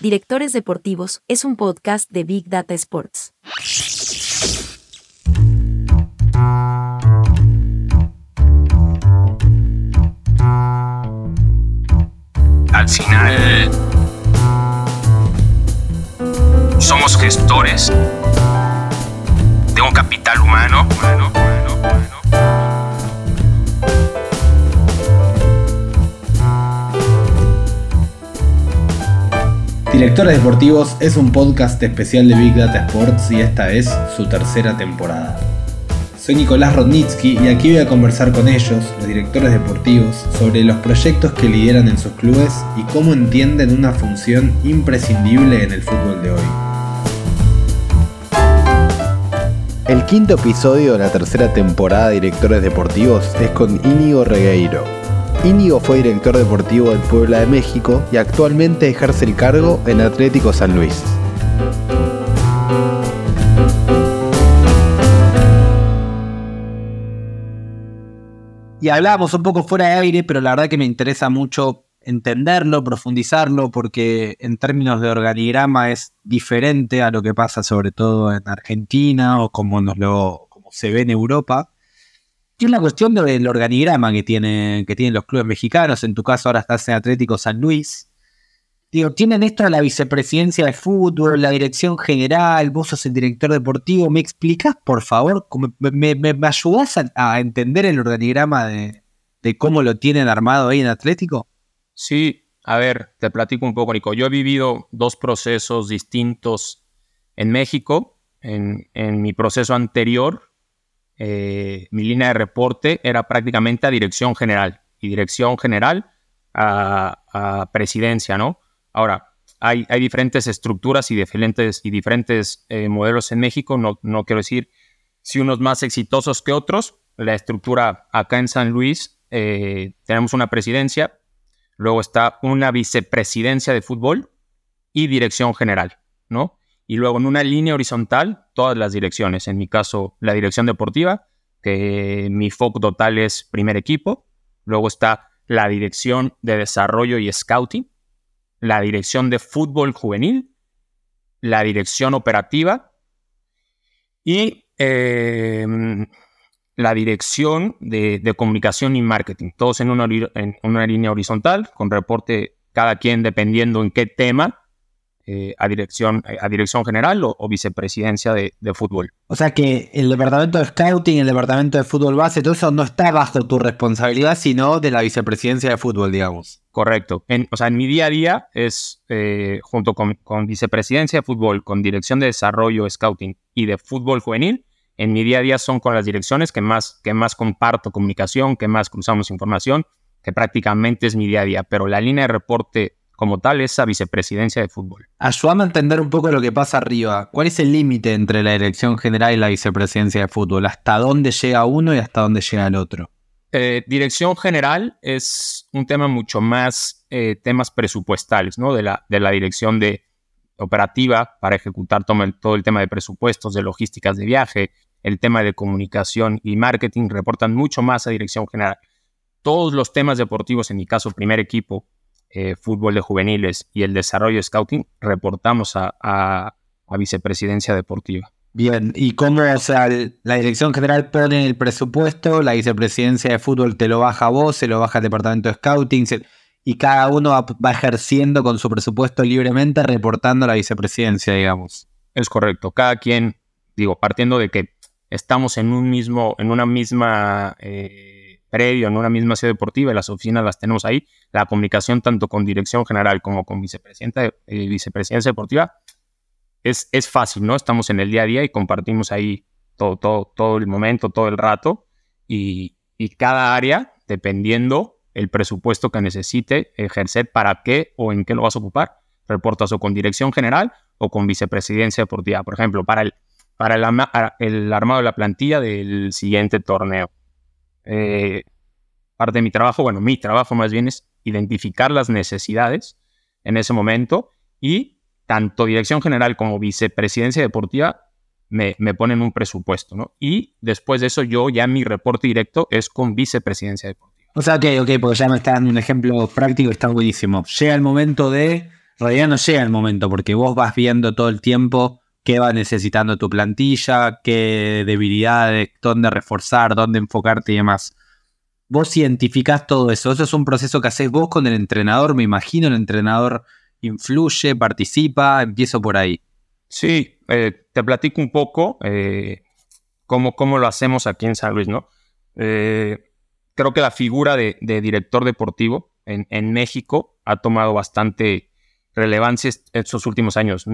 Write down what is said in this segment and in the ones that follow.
Directores Deportivos es un podcast de Big Data Sports. Al final, somos gestores de un capital humano. humano, humano, humano. Directores Deportivos es un podcast especial de Big Data Sports y esta es su tercera temporada. Soy Nicolás Rodnitsky y aquí voy a conversar con ellos, los directores deportivos, sobre los proyectos que lideran en sus clubes y cómo entienden una función imprescindible en el fútbol de hoy. El quinto episodio de la tercera temporada de Directores Deportivos es con Íñigo Regueiro, Íñigo fue director deportivo del Puebla de México y actualmente ejerce el cargo en Atlético San Luis. Y hablábamos un poco fuera de aire, pero la verdad que me interesa mucho entenderlo, profundizarlo, porque en términos de organigrama es diferente a lo que pasa sobre todo en Argentina o como, nos lo, como se ve en Europa. Es la cuestión del organigrama que, tiene, que tienen los clubes mexicanos. En tu caso ahora estás en Atlético San Luis. Digo, tienen esto la vicepresidencia de fútbol, la dirección general, vos sos el director deportivo. ¿Me explicás, por favor? ¿Me, me, ayudás a, a, entender el organigrama de, cómo lo tienen armado ahí en Atlético? Sí, a ver, te platico un poco, Nico. Yo he vivido dos procesos distintos en México. En mi proceso anterior, eh, mi línea de reporte era prácticamente a dirección general y dirección general a, presidencia, ¿no? Ahora, hay, hay, diferentes estructuras y diferentes, y diferentes eh, modelos en México. No, no, quiero decir si unos más exitosos que otros. La estructura acá en San Luis, eh, tenemos una presidencia, luego está una vicepresidencia de fútbol y dirección general, ¿no? Y luego en una línea horizontal, todas las direcciones. En mi caso, la dirección deportiva, que mi foco total es primer equipo. Luego está la dirección de desarrollo y scouting, la dirección de fútbol juvenil, la dirección operativa y eh, la dirección de, de, comunicación y marketing. Todos en una, en una, línea horizontal, con reporte cada quien dependiendo en qué tema, eh, a, dirección, a dirección general o, o vicepresidencia de, de, fútbol. O sea que el departamento de scouting, el departamento de fútbol base, todo eso no está bajo tu responsabilidad, sino de la vicepresidencia de fútbol, digamos. Correcto. En, o sea, en mi día a día es eh, junto con, con, vicepresidencia de fútbol, con dirección de desarrollo, scouting y de fútbol juvenil. En mi día a día son con las direcciones que más, que más comparto comunicación, que más cruzamos información, que prácticamente es mi día a día. Pero la línea de reporte como tal esa vicepresidencia de fútbol. Ayúdame a entender un poco lo que pasa arriba. ¿Cuál es el límite entre la dirección general y la vicepresidencia de fútbol? ¿Hasta dónde llega uno y hasta dónde llega el otro? Eh, dirección general es un tema mucho más eh, temas presupuestales, ¿no? De la, de la dirección de operativa para ejecutar todo el, todo el tema de presupuestos, de logísticas de viaje, el tema de comunicación y marketing reportan mucho más a dirección general. Todos los temas deportivos, en mi caso, primer equipo, eh, fútbol de juveniles y el desarrollo scouting, reportamos a, a, a, vicepresidencia deportiva. Bien, ¿y cómo, o sea, la dirección general pone el presupuesto, la vicepresidencia de fútbol te lo baja a vos, se lo baja el departamento de scouting, se, y cada uno va, va, ejerciendo con su presupuesto libremente, reportando a la vicepresidencia, digamos? Es correcto, cada quien, digo, partiendo de que estamos en un mismo, en una misma... Eh, predio, en una misma ciudad deportiva, las oficinas las tenemos ahí, la comunicación tanto con dirección general como con vicepresidenta, eh, vicepresidencia deportiva es, es fácil, ¿no? Estamos en el día a día y compartimos ahí todo, todo, todo el momento, todo el rato y, y cada área, dependiendo el presupuesto que necesite ejercer, para qué o en qué lo vas a ocupar, reportas o con dirección general o con vicepresidencia deportiva. Por ejemplo, para el, para el armado de la plantilla del siguiente torneo eh, parte de mi trabajo, bueno, mi trabajo más bien es identificar las necesidades en ese momento y tanto dirección general como vicepresidencia deportiva me, me, ponen un presupuesto, ¿no? Y después de eso yo ya mi reporte directo es con vicepresidencia deportiva. O sea, ok, ok, porque ya me está dando un ejemplo práctico, está buenísimo. Llega el momento de En realidad no llega el momento, porque vos vas viendo todo el tiempo qué va necesitando tu plantilla, qué debilidades, dónde reforzar, dónde enfocarte y demás. Vos identificás todo eso. Eso es un proceso que haces vos con el entrenador. Me imagino el entrenador influye, participa. Empiezo por ahí. Sí, eh, te platico un poco eh, cómo, cómo, lo hacemos aquí en San Luis, ¿no? Eh, creo que la figura de, director deportivo en, en, México ha tomado bastante relevancia estos últimos años.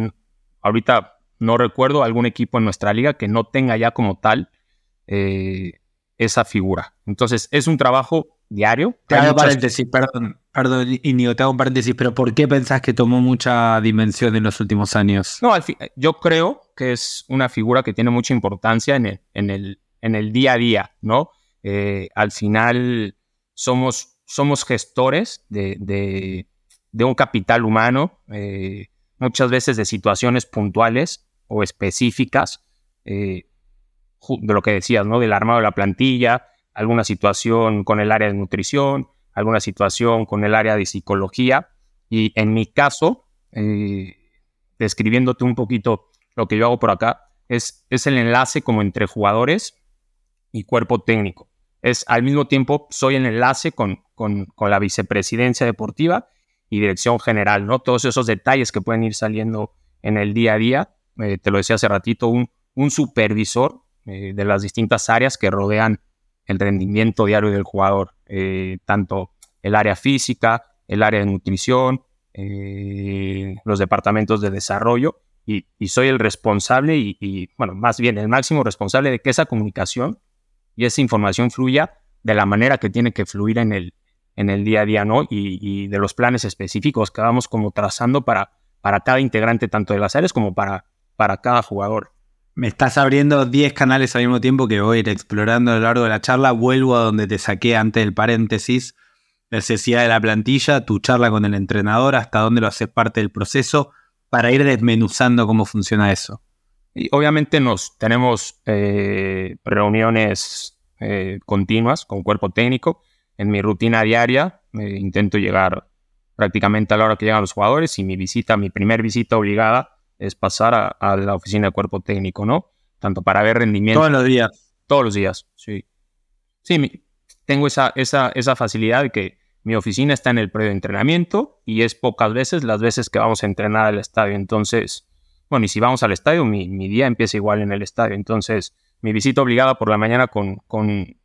Ahorita no recuerdo algún equipo en nuestra liga que no tenga ya como tal eh, esa figura. Entonces, es un trabajo diario. Te hago paréntesis, perdón, perdón, Inigo, te hago un paréntesis, pero ¿por qué pensás que tomó mucha dimensión en los últimos años? No, yo creo que es una figura que tiene mucha importancia en el, en el, en el día a día, ¿no? Eh, al final somos, somos gestores de, de, un capital humano, eh, muchas veces de situaciones puntuales o específicas eh, de lo que decías, ¿no? Del armado de la plantilla, alguna situación con el área de nutrición, alguna situación con el área de psicología. Y en mi caso, eh, describiéndote un poquito lo que yo hago por acá, es, es el enlace como entre jugadores y cuerpo técnico. Es al mismo tiempo, soy el enlace con, con, con la vicepresidencia deportiva y dirección general, ¿no? Todos esos detalles que pueden ir saliendo en el día a día eh, te lo decía hace ratito, un, supervisor eh, de las distintas áreas que rodean el rendimiento diario del jugador, eh, tanto el área física, el área de nutrición, los departamentos de desarrollo, y, soy el responsable y, bueno, más bien el máximo responsable de que esa comunicación y esa información fluya de la manera que tiene que fluir en el, en el día a día, ¿no? Y, y de los planes específicos que vamos como trazando para, para cada integrante, tanto de las áreas como para para cada jugador. Me estás abriendo 10 canales al mismo tiempo que voy a ir explorando a lo largo de la charla. Vuelvo a donde te saqué antes del paréntesis. Necesidad de la plantilla, tu charla con el entrenador, hasta dónde lo haces parte del proceso, para ir desmenuzando cómo funciona eso. Y obviamente nos tenemos eh, reuniones eh, continuas con cuerpo técnico. En mi rutina diaria eh, intento llegar prácticamente a la hora que llegan los jugadores y mi visita, mi primer visita obligada es pasar a, la oficina de cuerpo técnico, ¿no? Tanto para ver rendimiento. Todos los días. Todos los días, sí. Sí, tengo esa, esa, esa facilidad de que mi oficina está en el predio de entrenamiento y es pocas veces las veces que vamos a entrenar al estadio. Entonces, bueno, y si vamos al estadio, mi, día empieza igual en el estadio. Entonces, mi visita obligada por la mañana con, con,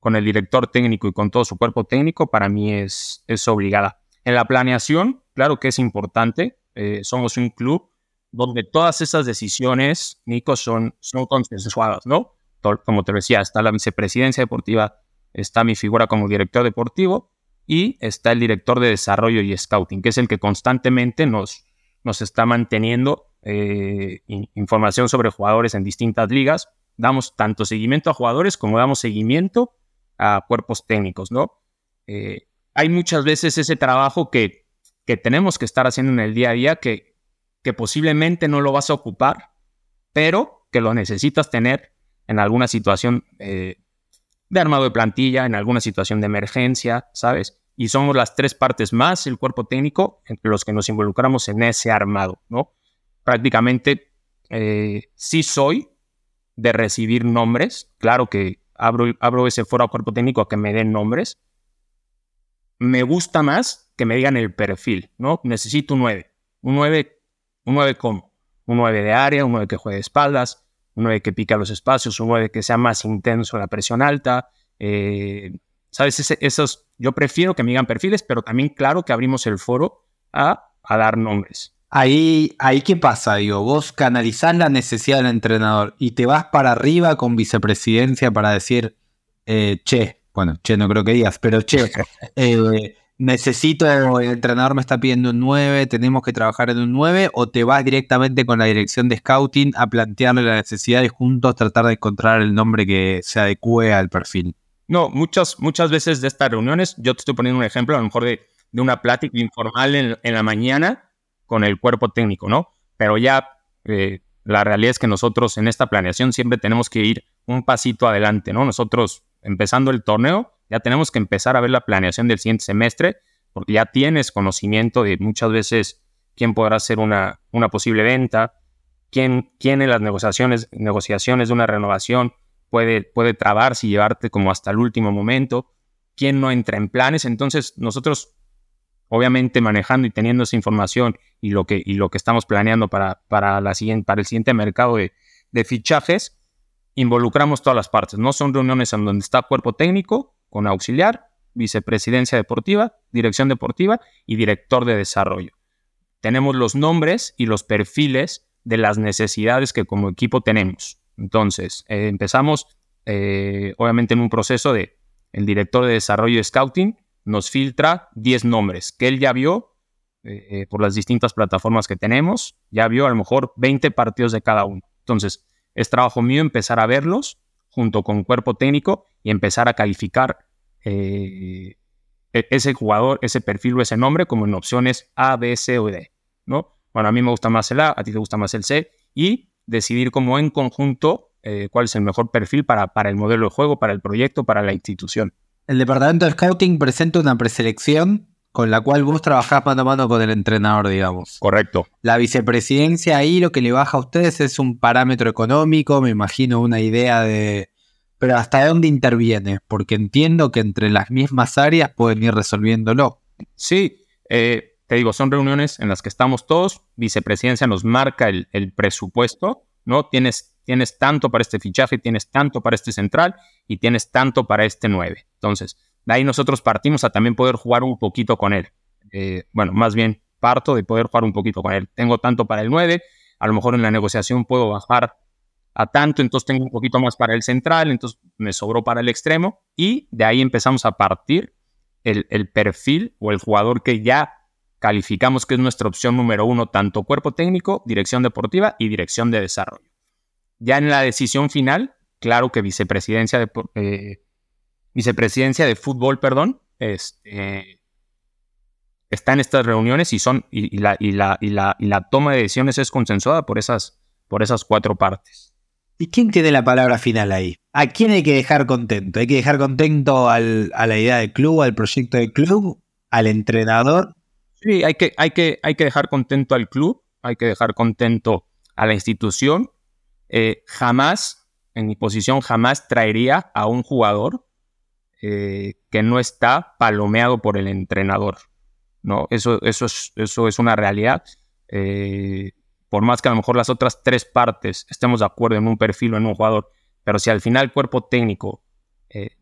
con, el director técnico y con todo su cuerpo técnico, para mí es, es obligada. En la planeación, claro que es importante. Eh, somos un club donde todas esas decisiones, Nico, son, son consensuadas, ¿no? Como te decía, está la vicepresidencia deportiva, está mi figura como director deportivo y está el director de desarrollo y scouting, que es el que constantemente nos, nos está manteniendo eh, información sobre jugadores en distintas ligas. Damos tanto seguimiento a jugadores como damos seguimiento a cuerpos técnicos, ¿no? Eh, hay muchas veces ese trabajo que, que tenemos que estar haciendo en el día a día que, que posiblemente no lo vas a ocupar, pero que lo necesitas tener en alguna situación eh, de armado de plantilla, en alguna situación de emergencia, ¿sabes? Y somos las tres partes más el cuerpo técnico entre los que nos involucramos en ese armado, ¿no? Prácticamente eh, sí soy de recibir nombres, claro que abro, abro ese foro a cuerpo técnico a que me den nombres. Me gusta más que me digan el perfil, ¿no? Necesito un 9. Un 9 un 9 como un 9 de área, un 9 que juegue de espaldas, un 9 que pica los espacios, un 9 que sea más intenso en la presión alta. Eh, ¿Sabes? esos, yo prefiero que me digan perfiles, pero también claro que abrimos el foro a, a dar nombres. Ahí, ahí, ¿qué pasa? Digo, vos canalizás la necesidad del entrenador y te vas para arriba con vicepresidencia para decir, eh, che, bueno, che, no creo que digas, pero che, eh, necesito, el entrenador me está pidiendo un 9, tenemos que trabajar en un 9, o te vas directamente con la dirección de scouting a plantearle la necesidad y juntos tratar de encontrar el nombre que se adecue al perfil. No, muchas, muchas veces de estas reuniones, yo te estoy poniendo un ejemplo a lo mejor de, de una plática informal en, en, la mañana con el cuerpo técnico, ¿no? Pero ya eh, la realidad es que nosotros en esta planeación siempre tenemos que ir un pasito adelante, ¿no? Nosotros empezando el torneo, ya tenemos que empezar a ver la planeación del siguiente semestre, porque ya tienes conocimiento de muchas veces quién podrá hacer una, una posible venta, quién, quién en las negociaciones, negociaciones de una renovación puede, puede trabarse y llevarte como hasta el último momento, quién no entra en planes. Entonces, nosotros, obviamente, manejando y teniendo esa información y lo que, y lo que estamos planeando para, para, la siguiente, para el siguiente mercado de, de fichajes, involucramos todas las partes. No son reuniones en donde está cuerpo técnico con auxiliar, vicepresidencia deportiva, dirección deportiva y director de desarrollo. Tenemos los nombres y los perfiles de las necesidades que como equipo tenemos. Entonces, eh, empezamos eh, obviamente en un proceso de el director de desarrollo de scouting nos filtra 10 nombres que él ya vio eh, por las distintas plataformas que tenemos, ya vio a lo mejor 20 partidos de cada uno. Entonces, es trabajo mío empezar a verlos junto con cuerpo técnico y empezar a calificar e-, ese jugador, ese perfil o ese nombre como en opciones A, B, C o D. ¿no? Bueno, a mí me gusta más el A, a ti te gusta más el C, y decidir como en conjunto eh, cuál es el mejor perfil para, para el modelo de juego, para el proyecto, para la institución. El departamento de scouting presenta una preselección con la cual vos trabajás mano a mano con el entrenador, digamos. Correcto. La vicepresidencia ahí lo que le baja a ustedes es un parámetro económico, me imagino una idea de... Pero ¿hasta dónde interviene? Porque entiendo que entre las mismas áreas pueden ir resolviéndolo. Sí, eh, te digo, son reuniones en las que estamos todos, vicepresidencia nos marca el, presupuesto, ¿no? Tienes, tienes tanto para este fichaje, tienes tanto para este central y tienes tanto para este 9. Entonces, de ahí nosotros partimos a también poder jugar un poquito con él. Eh, bueno, más bien parto de poder jugar un poquito con él. Tengo tanto para el 9, a lo mejor en la negociación puedo bajar a tanto, entonces tengo un poquito más para el central, entonces me sobró para el extremo y de ahí empezamos a partir el, el perfil o el jugador que ya calificamos que es nuestra opción número uno, tanto cuerpo técnico, dirección deportiva y dirección de desarrollo. Ya en la decisión final, claro que vicepresidencia de, eh, vicepresidencia de fútbol, perdón, este, está en estas reuniones y, son, y, la, y, la, y, la, y la toma de decisiones es consensuada por esas, por esas cuatro partes. ¿Y quién tiene la palabra final ahí? ¿A quién hay que dejar contento? ¿Hay que dejar contento al, a la idea del club, al proyecto del club, al entrenador Sí, hay que, hay, que, hay que dejar contento al club, hay que dejar contento a la institución. Eh, jamás, en mi posición, jamás traería a un jugador eh, que no está palomeado por el entrenador. ¿no? Eso, eso, es, eso es una realidad. Eh, por más que a lo mejor las otras tres partes estemos de acuerdo en un perfil o en un jugador, pero si al final el cuerpo técnico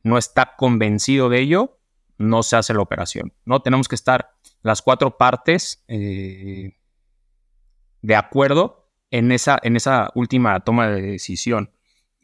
no está convencido de ello, no se hace la operación. ¿no? Tenemos que estar las cuatro partes eh, de acuerdo en esa, en esa última toma de decisión.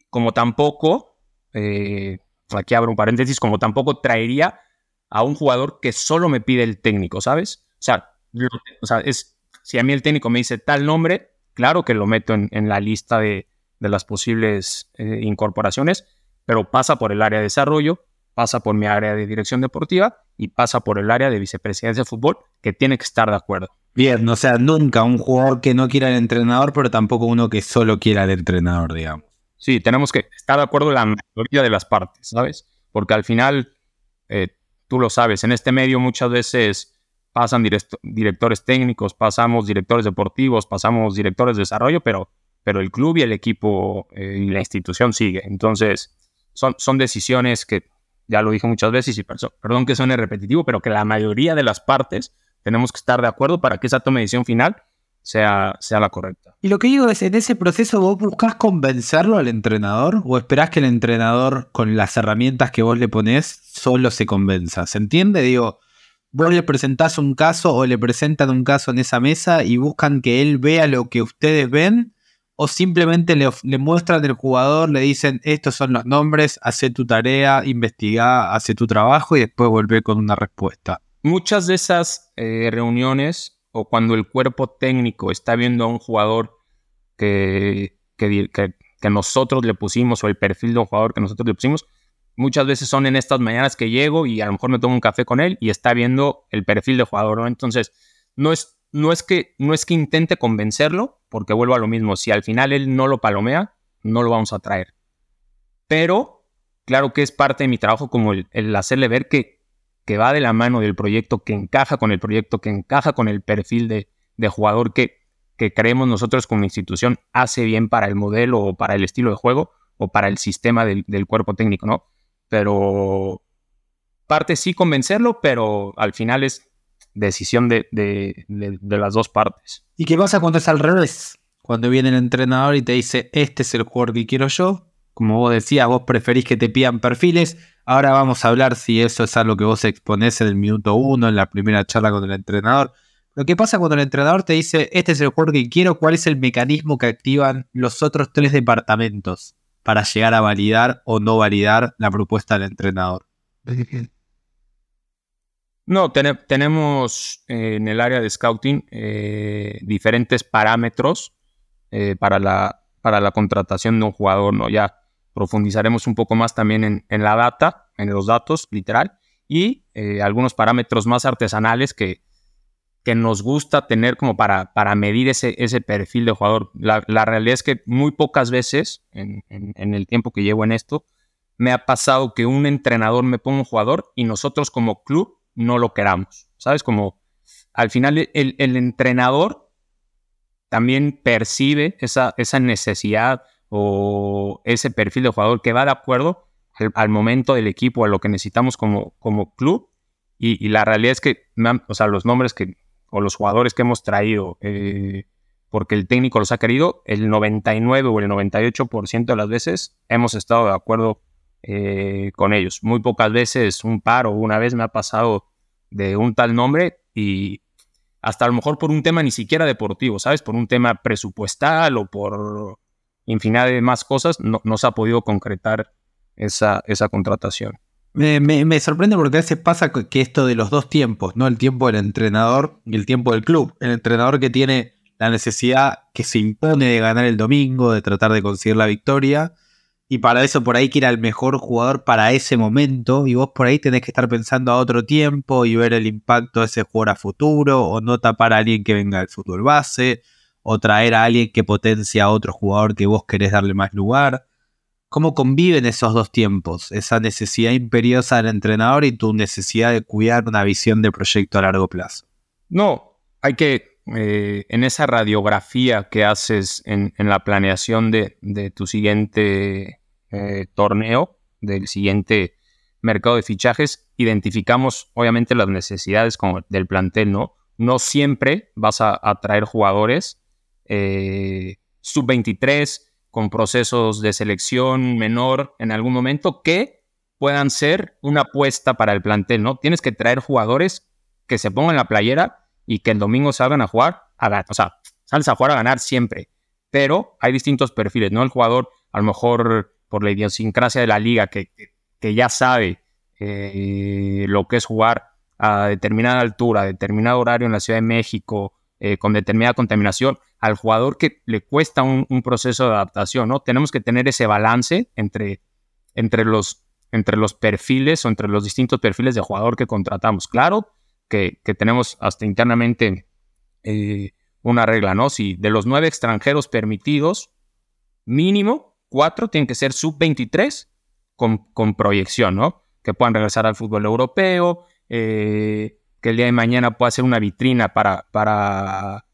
Como tampoco, eh, aquí abro un paréntesis, como tampoco traería a un jugador que solo me pide el técnico, ¿sabes? O sea, es, si a mí el técnico me dice tal nombre, claro que lo meto en, la lista de, las posibles eh, incorporaciones, pero pasa por el área de desarrollo, pasa por mi área de dirección deportiva y pasa por el área de vicepresidencia de fútbol, que tiene que estar de acuerdo. Bien, o sea, nunca un jugador que no quiera al entrenador, pero tampoco uno que solo quiera al entrenador, digamos. Sí, tenemos que estar de acuerdo la mayoría de las partes, ¿sabes? Porque al final, eh, tú lo sabes, en este medio muchas veces pasan directores técnicos, pasamos directores deportivos, pasamos directores de desarrollo, pero, pero el club y el equipo eh, y la institución sigue. Entonces, son, son decisiones que ya lo dije muchas veces y perdón que suene repetitivo, pero que la mayoría de las partes tenemos que estar de acuerdo para que esa toma de decisión final sea, sea la correcta. Y lo que digo es, en ese proceso vos buscas convencerlo al entrenador o esperás que el entrenador con las herramientas que vos le ponés solo se convenza. ¿Se entiende? Digo, vos le presentás un caso o le presentan un caso en esa mesa y buscan que él vea lo que ustedes ven o simplemente le, muestran el jugador, le dicen estos son los nombres, hace tu tarea, investiga, hace tu trabajo y después vuelve con una respuesta. Muchas de esas eh, reuniones o cuando el cuerpo técnico está viendo a un jugador que, que, que, nosotros le pusimos o el perfil de un jugador que nosotros le pusimos, muchas veces son en estas mañanas que llego y a lo mejor me tomo un café con él y está viendo el perfil de jugador, ¿no? Entonces, no es no es que, no es que intente convencerlo, porque vuelvo a lo mismo, si al final él no lo palomea, no lo vamos a traer. Pero, claro que es parte de mi trabajo como el, hacerle ver que, que, va de la mano del proyecto, que encaja con el proyecto, que encaja con el perfil de, de jugador que, que creemos nosotros como institución hace bien para el modelo o para el estilo de juego o para el sistema del, cuerpo técnico, ¿no? Pero parte sí convencerlo, pero al final es decisión de, de, las dos partes. ¿Y qué pasa cuando es al revés? Cuando viene el entrenador y te dice, este es el jugador que quiero yo, como vos decías, vos preferís que te pidan perfiles. Ahora vamos a hablar si eso es algo que vos exponés en el minuto uno, en la primera charla con el entrenador. Lo que pasa cuando el entrenador te dice, este es el jugador que quiero, ¿cuál es el mecanismo que activan los otros tres departamentos para llegar a validar o no validar la propuesta del entrenador? No, tenemos eh, en el área de scouting eh, diferentes parámetros eh, para, la, para la contratación de un jugador, ¿no? Ya profundizaremos un poco más también en, la data, en los datos, literal, y eh, algunos parámetros más artesanales que, que nos gusta tener como para, para medir ese, ese perfil de jugador. La, realidad es que muy pocas veces en, el tiempo que llevo en esto, me ha pasado que un entrenador me ponga un jugador y nosotros como club no lo queramos. ¿Sabes? Como al final el, el entrenador también percibe esa, esa necesidad o ese perfil de jugador que va de acuerdo al, momento del equipo, a lo que necesitamos como, como club. Y, la realidad es que, o sea, los nombres que, o los jugadores que hemos traído, eh, porque el técnico los ha querido, el 99 o el 98% de las veces hemos estado de acuerdo eh, con ellos. Muy pocas veces, un par o una vez me ha pasado de un tal nombre y hasta a lo mejor por un tema ni siquiera deportivo, ¿sabes? Por un tema presupuestal o por infinidad de más cosas, no, se ha podido concretar esa, esa contratación. Me, sorprende porque a veces pasa que esto de los dos tiempos, ¿no? El tiempo del entrenador y el tiempo del club. El entrenador que tiene la necesidad que se impone de ganar el domingo, de tratar de conseguir la victoria. Y para eso por ahí quiera el mejor jugador para ese momento. Y vos por ahí tenés que estar pensando a otro tiempo y ver el impacto de ese jugador a futuro. O no tapar a alguien que venga del fútbol base o traer a alguien que potencia a otro jugador que vos querés darle más lugar. ¿Cómo conviven esos dos tiempos? Esa necesidad imperiosa del entrenador y tu necesidad de cuidar una visión de proyecto a largo plazo. No, hay que, eh, en esa radiografía que haces en, la planeación de, tu siguiente eh, torneo, del siguiente mercado de fichajes, identificamos obviamente las necesidades del plantel, ¿no? No siempre vas a atraer jugadores eh, sub-23 con procesos de selección menor en algún momento que puedan ser una apuesta para el plantel, ¿no? Tienes que traer jugadores que se pongan la playera y que el domingo salgan a jugar, a, o sea, sales a jugar a ganar siempre, pero hay distintos perfiles, ¿no? El jugador, a lo mejor por la idiosincrasia de la liga, que, que ya sabe eh, lo que es jugar a determinada altura, a determinado horario en la Ciudad de México, eh, con determinada contaminación, al jugador que le cuesta un, proceso de adaptación, ¿no? Tenemos que tener ese balance entre, entre, los, entre los perfiles o entre los distintos perfiles de jugador que contratamos. Claro que, tenemos hasta internamente eh, una regla, ¿no? Si de los nueve extranjeros permitidos, mínimo cuatro tienen que ser sub-23 con, con, proyección, ¿no? Que puedan regresar al fútbol europeo, eh, que el día de mañana pueda ser una vitrina para, para,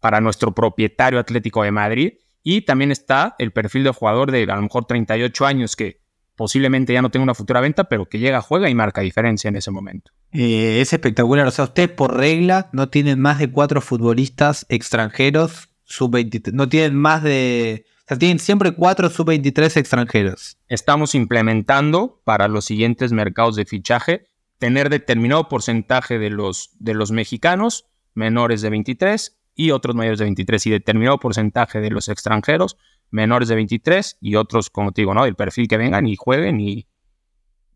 para nuestro propietario Atlético de Madrid. Y también está el perfil de jugador de a lo mejor 38 años que posiblemente ya no tenga una futura venta, pero que llega, juega y marca diferencia en ese momento. Eh, es espectacular. O sea, ustedes por regla no tienen más de cuatro futbolistas extranjeros sub-23. No tienen más de... O sea, tienen siempre cuatro sub-23 extranjeros. Estamos implementando para los siguientes mercados de fichaje tener determinado porcentaje de los, de los mexicanos menores de 23 y otros mayores de 23 y determinado porcentaje de los extranjeros menores de 23 y otros, como te digo, ¿no? Del perfil que vengan y jueguen y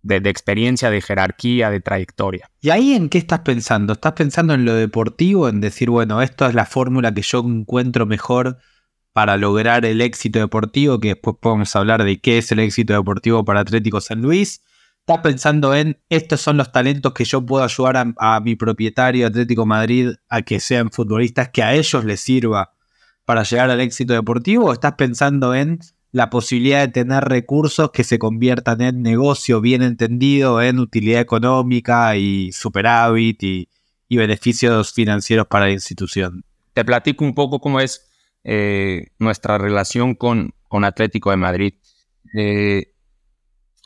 de, experiencia, de jerarquía, de trayectoria. ¿Y ahí en qué estás pensando? ¿Estás pensando en lo deportivo, en decir, bueno, esto es la fórmula que yo encuentro mejor para lograr el éxito deportivo, que después podemos hablar de qué es el éxito deportivo para Atlético San Luis? Estás pensando en estos son los talentos que yo puedo ayudar a, mi propietario Atlético Madrid a que sean futbolistas que a ellos les sirva para llegar al éxito deportivo? ¿O estás pensando en la posibilidad de tener recursos que se conviertan en negocio bien entendido, en utilidad económica y superávit y, y beneficios financieros para la institución. Te platico un poco cómo es eh, nuestra relación con, con, Atlético de Madrid. Eh,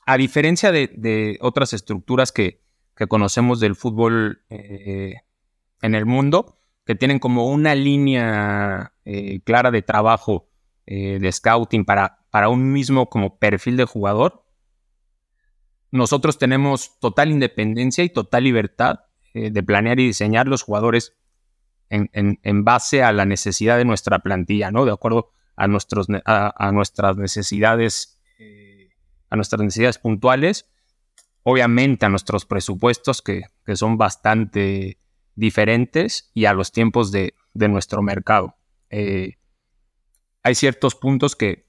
a diferencia de, otras estructuras que, conocemos del fútbol eh, en el mundo, que tienen como una línea clara de trabajo de scouting para, para un mismo como perfil de jugador, nosotros tenemos total independencia y total libertad de planear y diseñar los jugadores en, base a la necesidad de nuestra plantilla, ¿no? De acuerdo a, nuestros, a, nuestras necesidades, eh, a nuestras necesidades puntuales, obviamente a nuestros presupuestos que, son bastante diferentes y a los tiempos de, nuestro mercado. Eh, hay ciertos puntos que,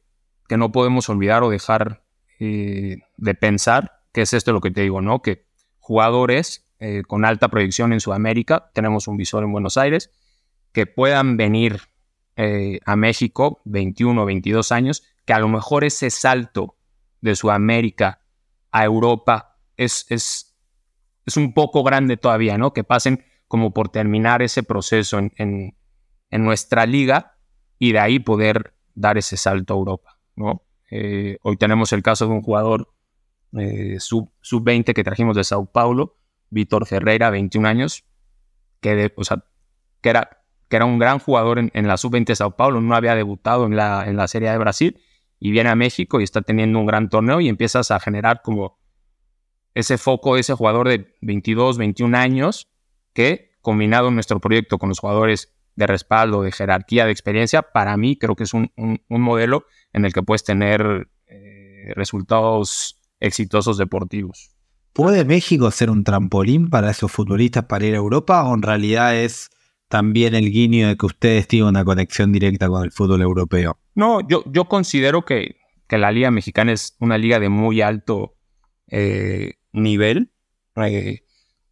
que, no podemos olvidar o dejar eh, de pensar, que es esto lo que te digo, ¿no? Que jugadores eh, con alta proyección en Sudamérica. Tenemos un visor en Buenos Aires. Que puedan venir a México, 21 o 22 años, que a lo mejor ese salto de Sudamérica a Europa es, es, es un poco grande todavía, ¿no? Que pasen como por terminar ese proceso en, en, nuestra liga y de ahí poder dar ese salto a Europa, ¿no? Eh, hoy tenemos el caso de un jugador sub-20 que trajimos de Sao Paulo, Víctor Ferreira, 21 años, que, que, era, que era un gran jugador en, la sub-20 de Sao Paulo, no había debutado en la, en la Serie de Brasil y viene a México y está teniendo un gran torneo y empiezas a generar como ese foco ese jugador de 22, 21 años que combinado en nuestro proyecto con los jugadores de respaldo, de jerarquía, de experiencia, para mí creo que es un, modelo en el que puedes tener eh, resultados exitosos deportivos. ¿Puede México ser un trampolín para esos futbolistas para ir a Europa o en realidad es también el guiño de que ustedes tienen una conexión directa con el fútbol europeo? No, yo, yo considero que, que la liga mexicana es una liga de muy alto eh, nivel. Eh,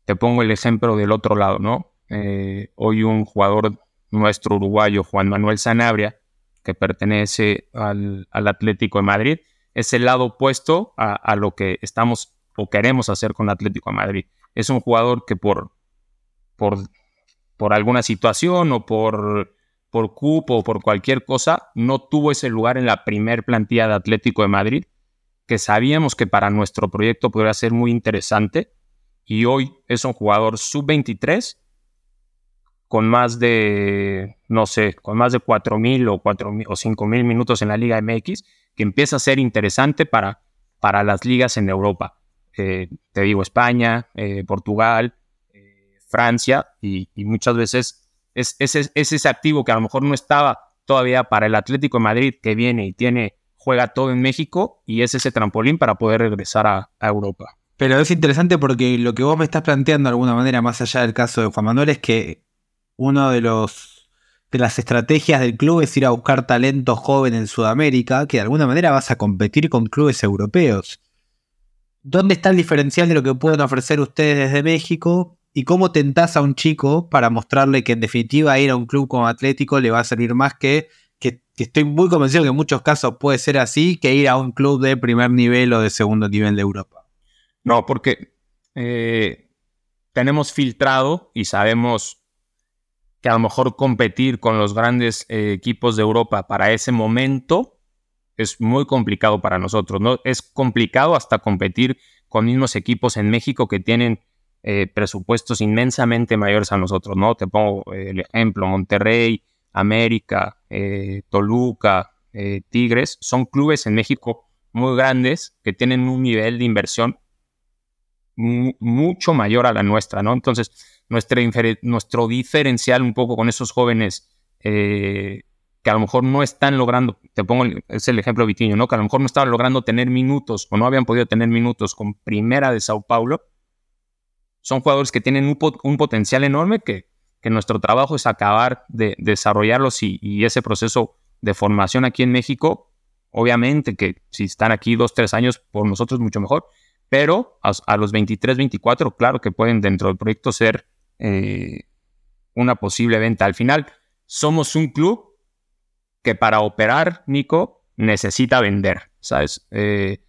te pongo el ejemplo del otro lado, ¿no? Eh, hoy un jugador nuestro uruguayo, Juan Manuel Sanabria, que pertenece al, Atlético de Madrid, es el lado opuesto a, lo que estamos o queremos hacer con Atlético de Madrid. Es un jugador que por, por, por alguna situación o por, por cupo o por cualquier cosa no tuvo ese lugar en la primer plantilla de Atlético de Madrid, que sabíamos que para nuestro proyecto podría ser muy interesante. Y hoy es un jugador sub-23 con más de, no sé, con más de 4.000 o, 4, o 5.000 minutos en la Liga MX, que empieza a ser interesante para, para las ligas en Europa. Eh, te digo, España, eh, Portugal, Francia, y, muchas veces es, ese activo que a lo mejor no estaba todavía para el Atlético de Madrid que viene y tiene, juega todo en México y es ese trampolín para poder regresar a, Europa. Pero es interesante porque lo que vos me estás planteando de alguna manera, más allá del caso de Juan Manuel, es que uno de los de las estrategias del club es ir a buscar talento joven en Sudamérica, que de alguna manera vas a competir con clubes europeos. ¿Dónde está el diferencial de lo que pueden ofrecer ustedes desde México? ¿Y cómo tentás a un chico para mostrarle que en definitiva ir a un club como Atlético le va a servir más que, que, estoy muy convencido que en muchos casos puede ser así, que ir a un club de primer nivel o de segundo nivel de Europa? No, porque eh, tenemos filtrado y sabemos que a lo mejor competir con los grandes eh, equipos de Europa para ese momento es muy complicado para nosotros, ¿no? Es complicado hasta competir con mismos equipos en México que tienen eh, presupuestos inmensamente mayores a nosotros, ¿no? Te pongo eh, el ejemplo, Monterrey, América, eh, Toluca, Tigres, son clubes en México muy grandes que tienen un nivel de inversión mucho mayor a la nuestra, ¿no? Entonces, nuestro diferencial un poco con esos jóvenes que a lo mejor no están logrando, te pongo, es el ejemplo Vitiño, ¿no? Que a lo mejor no estaban logrando tener minutos o no habían podido tener minutos con Primera de Sao Paulo. Son jugadores que tienen un, potencial enorme que, que, nuestro trabajo es acabar de, desarrollarlos y, ese proceso de formación aquí en México, obviamente que si están aquí dos, tres años, por nosotros mucho mejor, pero a, los 23, 24, claro que pueden dentro del proyecto ser eh, una posible venta. Al final, somos un club que para operar, Nico, necesita vender, ¿sabes? Eh,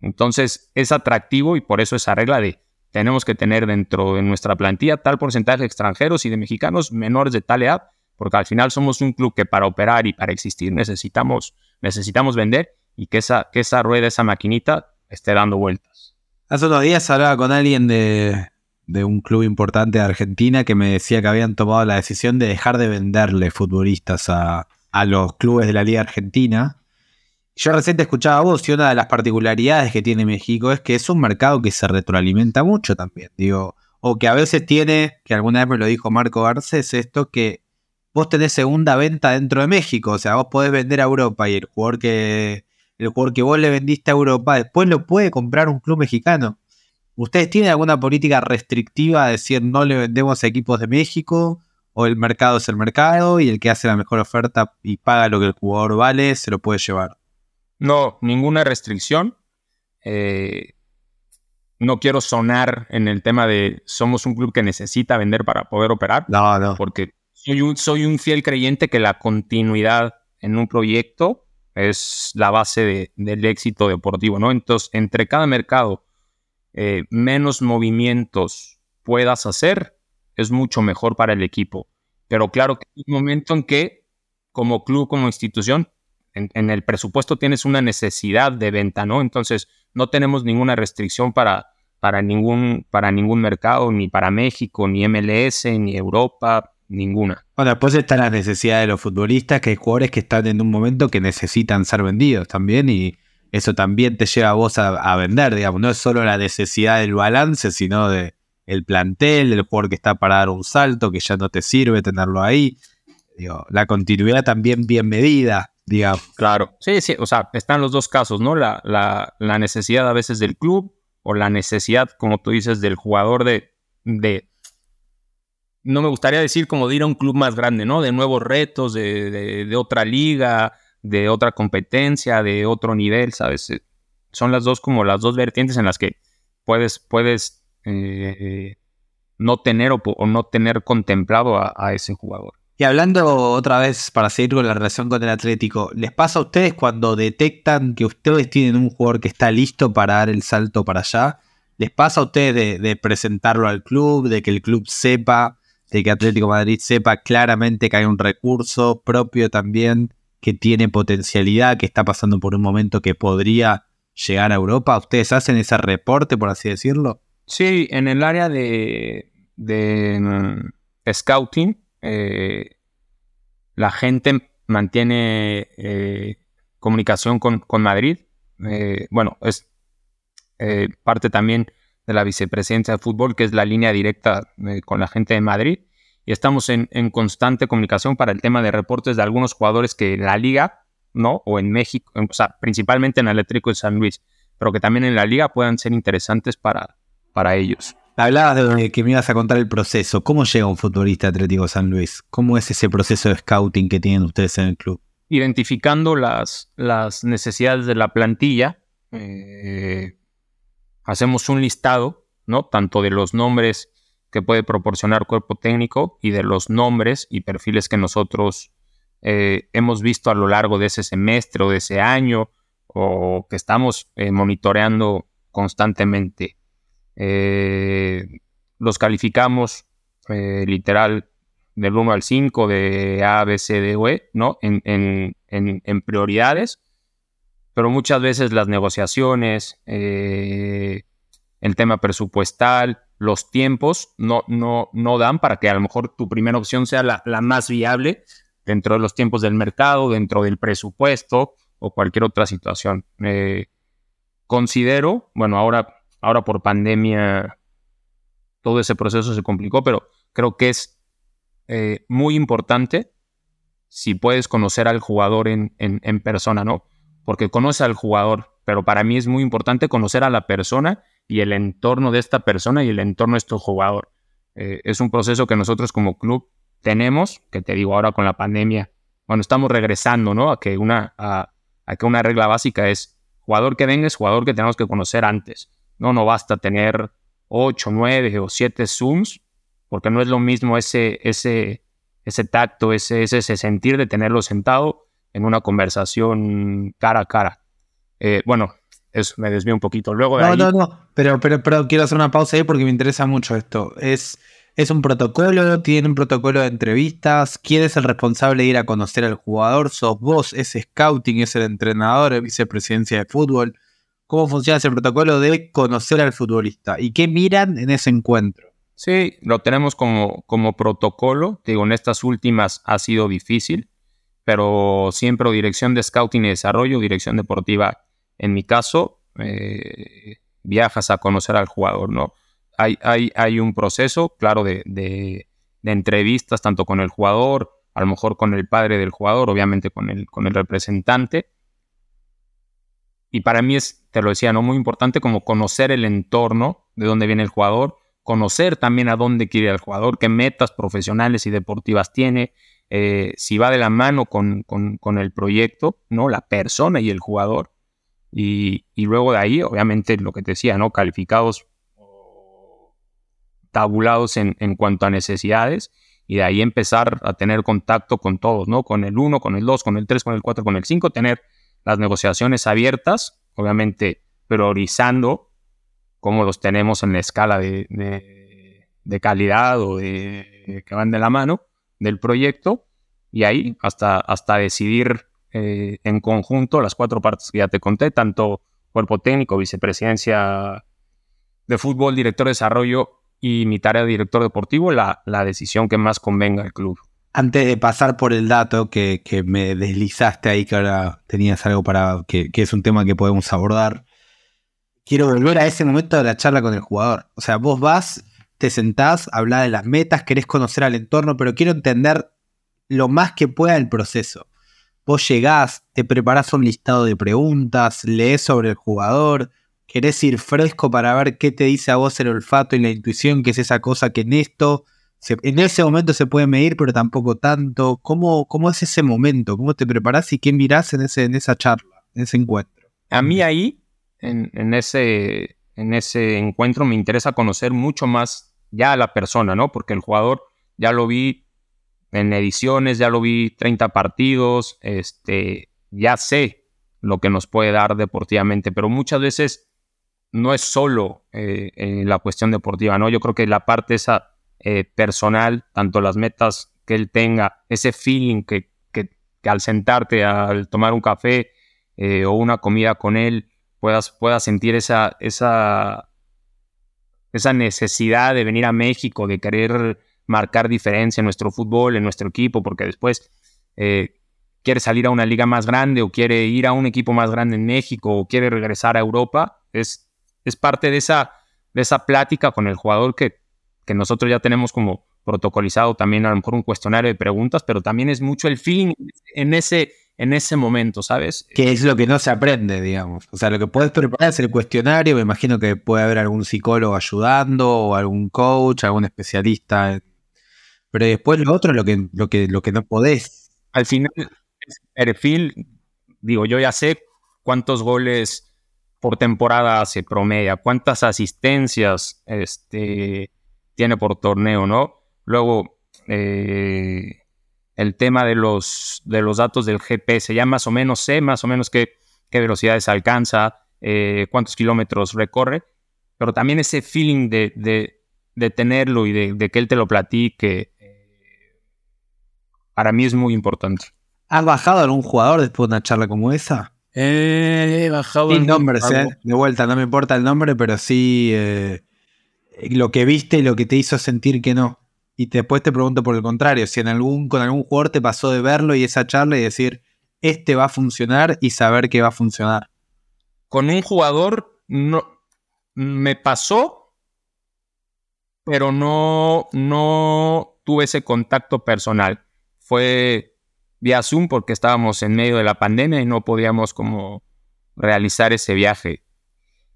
entonces es atractivo y por eso esa regla de tenemos que tener dentro de nuestra plantilla tal porcentaje de extranjeros y de mexicanos menores de tal edad, porque al final somos un club que para operar y para existir necesitamos, necesitamos vender y que esa, que esa rueda, esa maquinita esté dando vueltas. Hace unos días hablaba con alguien de, de un club importante de Argentina que me decía que habían tomado la decisión de dejar de venderle futbolistas a, a los clubes de la Liga Argentina. Yo recién escuchaba a vos y una de las particularidades que tiene México es que es un mercado que se retroalimenta mucho también, digo, o que a veces tiene, que alguna vez me lo dijo Marco Garcés, esto que vos tenés segunda venta dentro de México, o sea, vos podés vender a Europa y el jugador que el jugador que vos le vendiste a Europa después lo puede comprar un club mexicano. ¿Ustedes tienen alguna política restrictiva a decir no le vendemos a equipos de México? ¿O el mercado es el mercado y el que hace la mejor oferta y paga lo que el jugador vale se lo puede llevar? No, ninguna restricción. Eh, no quiero sonar en el tema de somos un club que necesita vender para poder operar. No, no. Porque soy un, soy un fiel creyente que la continuidad en un proyecto es la base del éxito deportivo, ¿no? Entonces, entre cada mercado eh, menos movimientos puedas hacer, es mucho mejor para el equipo. Pero claro que hay un momento en que, como club, como institución, en, el presupuesto tienes una necesidad de venta, ¿no? Entonces, no tenemos ninguna restricción para, para, ningún, para ningún mercado, ni para México, ni MLS, ni Europa, ninguna. Bueno, después está la necesidad de los futbolistas, que hay jugadores que están en un momento que necesitan ser vendidos también y eso también te lleva a vos a, vender, digamos. No es solo la necesidad del balance, sino de el plantel, el jugador que está para dar un salto, que ya no te sirve tenerlo ahí. La continuidad también bien medida, digamos. Claro, sí, sí, o sea, están los dos casos, ¿no? La, la, necesidad a veces del club o la necesidad, como tú dices, del jugador de, de no me gustaría decir como de ir a un club más grande, ¿no? De nuevos retos, de, de otra liga, de otra competencia, de otro nivel, ¿sabes? Eh, son las dos como las dos vertientes en las que puedes, puedes eh, no tener o, no tener contemplado a, ese jugador. Y hablando otra vez para seguir con la relación con el Atlético, ¿les pasa a ustedes cuando detectan que ustedes tienen un jugador que está listo para dar el salto para allá? ¿Les pasa a ustedes de presentarlo al club, de que el club sepa, de que Atlético Madrid sepa claramente que hay un recurso propio también que tiene potencialidad, que está pasando por un momento que podría llegar a Europa? ¿Ustedes hacen ese reporte, por así decirlo? Sí, en el área de, mm, scouting, eh, la gente mantiene eh, comunicación con, con Madrid. Eh, bueno, es parte también de la vicepresidencia de fútbol, que es la línea directa con la gente de Madrid y estamos en, constante comunicación para el tema de reportes de algunos jugadores que en la liga, ¿no? O en México, o sea, principalmente en Atlético de San Luis, pero que también en la liga puedan ser interesantes para, para ellos. Hablabas de que me ibas a contar el proceso. ¿Cómo llega un futbolista Atlético San Luis? ¿Cómo es ese proceso de scouting que tienen ustedes en el club? Identificando las, las necesidades de la plantilla, eh, hacemos un listado, ¿no? Tanto de los nombres que puede proporcionar cuerpo técnico y de los nombres y perfiles que nosotros eh, hemos visto a lo largo de ese semestre o de ese año o que estamos eh, monitoreando constantemente. Eh, los calificamos literal del 1 al 5 de A, B, C, D, E, ¿no? En, en, en, prioridades, pero muchas veces las negociaciones, el tema presupuestal, los tiempos no, no, no dan para que a lo mejor tu primera opción sea la, más viable dentro de los tiempos del mercado, dentro del presupuesto o cualquier otra situación. Eh, considero, bueno, ahora, ahora por pandemia todo ese proceso se complicó, pero creo que es eh, muy importante si puedes conocer al jugador en, persona, ¿no? Porque conoce al jugador, pero para mí es muy importante conocer a la persona y el entorno de esta persona y el entorno de este jugador. Eh, es un proceso que nosotros como club tenemos, que te digo ahora con la pandemia, bueno, estamos regresando, ¿no? A que una, a, que una regla básica es jugador que venga es jugador que tenemos que conocer antes. No, no basta tener 8, 9 o 7 Zooms, porque no es lo mismo ese, ese, ese tacto, ese, ese, sentir de tenerlo sentado en una conversación cara a cara. Eh, bueno, eso me desvío un poquito. Luego de no, ahí, no, no, pero, pero, pero quiero hacer una pausa ahí porque me interesa mucho esto. Es, es un protocolo, tiene un protocolo de entrevistas. ¿Quién es el responsable de ir a conocer al jugador? ¿Sos vos? ¿Es scouting? ¿Es el entrenador? ¿Es vicepresidencia de fútbol? ¿Cómo funciona ese protocolo de conocer al futbolista? ¿Y qué miran en ese encuentro? Sí, lo tenemos como, como protocolo. Digo, en estas últimas ha sido difícil, pero siempre dirección de scouting y desarrollo, dirección deportiva. En mi caso, eh, viajas a conocer al jugador, ¿no? Hay, hay, hay un proceso, claro, de, de, de, entrevistas, tanto con el jugador, a lo mejor con el padre del jugador, obviamente con el, con el representante. Y para mí es, te lo decía, ¿no? Muy importante como conocer el entorno, de dónde viene el jugador, conocer también a dónde quiere el jugador, qué metas profesionales y deportivas tiene, eh, si va de la mano con, con, con, el proyecto, ¿no? La persona y el jugador. Y, y, luego de ahí, obviamente, lo que te decía, ¿no? Calificados tabulados en, en, cuanto a necesidades y de ahí empezar a tener contacto con todos, ¿no? Con el 1, con el 2, con el 3, con el 4, con el 5, tener las negociaciones abiertas, obviamente priorizando cómo los tenemos en la escala de, de, de calidad o de que van de la mano del proyecto y ahí hasta, hasta decidir eh, en conjunto las cuatro partes que ya te conté, tanto cuerpo técnico, vicepresidencia de fútbol, director de desarrollo y mi tarea de director deportivo, la, la decisión que más convenga al club. Antes de pasar por el dato que, que, me deslizaste ahí, que ahora tenías algo para que, que, es un tema que podemos abordar, quiero volver a ese momento de la charla con el jugador. O sea, vos vas, te sentás, hablas de las metas, querés conocer al entorno, pero quiero entender lo más que pueda el proceso. Vos llegás, te preparás un listado de preguntas, lees sobre el jugador, querés ir fresco para ver qué te dice a vos el olfato y la intuición, que es esa cosa que en esto, en ese momento se puede medir, pero tampoco tanto. ¿Cómo, cómo es ese momento? ¿Cómo te preparás y qué mirás en, ese, en esa charla, en ese encuentro? A mí ahí, en, en, ese, en ese encuentro, me interesa conocer mucho más ya a la persona, ¿no? Porque el jugador ya lo vi en ediciones, ya lo vi 30 partidos, este, ya sé lo que nos puede dar deportivamente, pero muchas veces no es solo eh, la cuestión deportiva, ¿no? Yo creo que la parte esa eh, personal, tanto las metas que él tenga, ese feeling que, que, al sentarte, al tomar un café eh, o una comida con él, puedas, puedas sentir esa, esa, esa necesidad de venir a México, de querer marcar diferencia en nuestro fútbol, en nuestro equipo, porque después eh, quiere salir a una liga más grande o quiere ir a un equipo más grande en México o quiere regresar a Europa, es, es parte de esa, de esa plática con el jugador que, que nosotros ya tenemos como protocolizado también a lo mejor un cuestionario de preguntas, pero también es mucho el feeling en ese, en ese momento, ¿sabes? Que es lo que no se aprende, digamos. O sea, lo que puedes preparar es el cuestionario, me imagino que puede haber algún psicólogo ayudando o algún coach, algún especialista pero después lo otro es lo que, lo que, lo que no podés. Al final, perfil, digo, yo ya sé cuántos goles por temporada se promedia, cuántas asistencias este, tiene por torneo, ¿no? Luego, eh, el tema de los, de los datos del GPS, ya más o menos sé más o menos qué, qué velocidades alcanza, eh, cuántos kilómetros recorre, pero también ese feeling de, de, de tenerlo y de, de, que él te lo platique, para mí es muy importante. ¿Has bajado a algún jugador después de una charla como esa? Eh, he bajado. Sin nombres, eh. De vuelta, no me importa el nombre, pero sí eh, lo que viste y lo que te hizo sentir que no. Y después te pregunto por el contrario, si en algún, con algún jugador te pasó de verlo y esa charla y decir, este va a funcionar y saber que va a funcionar. Con un jugador no me pasó, pero no, no tuve ese contacto personal fue vía Zoom porque estábamos en medio de la pandemia y no podíamos como realizar ese viaje.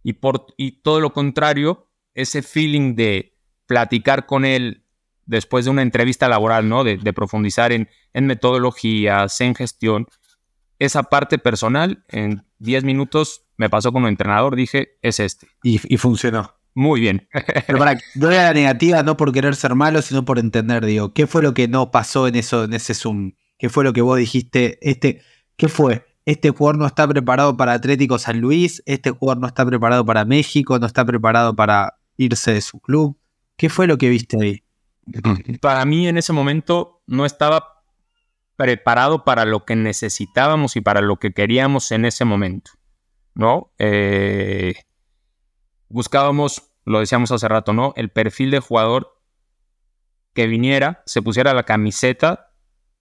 Y, por, y todo lo contrario, ese feeling de platicar con él después de una entrevista laboral, ¿no? De, de profundizar en, en, metodologías, en gestión, esa parte personal, en 10 minutos me pasó como entrenador, dije, es este. Y, y funcionó. Muy bien. Pero para no era la negativa, no por querer ser malo, sino por entender, digo, ¿qué fue lo que no pasó en eso, en ese Zoom? ¿Qué fue lo que vos dijiste? Este, ¿qué fue? este jugador no está preparado para Atlético San Luis, este jugador no está preparado para México, no está preparado para irse de su club. ¿Qué fue lo que viste ahí? Para mí en ese momento no estaba preparado para lo que necesitábamos y para lo que queríamos en ese momento, ¿no? Eh, buscábamos, lo decíamos hace rato, ¿no? El perfil de jugador que viniera, se pusiera la camiseta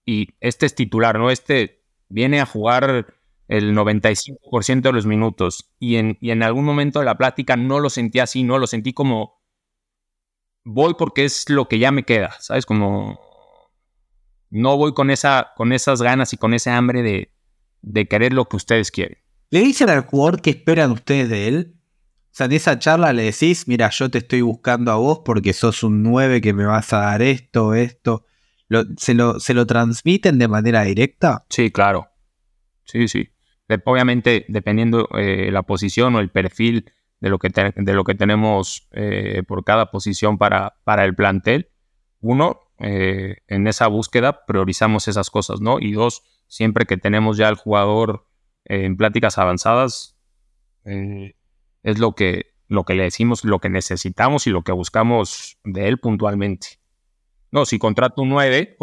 y este es titular, ¿no? Este viene a jugar el 95% de los minutos y en, y en algún momento de la plática no lo sentí así, no lo sentí como voy porque es lo que ya me queda, ¿sabes? Como no voy con, esa, con esas ganas y con ese hambre de, de querer lo que ustedes quieren. ¿Le dicen al jugador qué esperan ustedes de él? O sea, en esa charla le decís, mira, yo te estoy buscando a vos porque sos un 9 que me vas a dar esto, esto. se, lo, ¿Se lo transmiten de manera directa? Sí, claro. Sí, sí. Obviamente, dependiendo eh, la posición o el perfil de lo que, de lo que tenemos eh, por cada posición para, para el plantel, uno, eh, en esa búsqueda priorizamos esas cosas, ¿no? Y dos, siempre que tenemos ya al jugador en pláticas avanzadas, es lo que, lo que le decimos, lo que necesitamos y lo que buscamos de él puntualmente. No, si contrato un 9,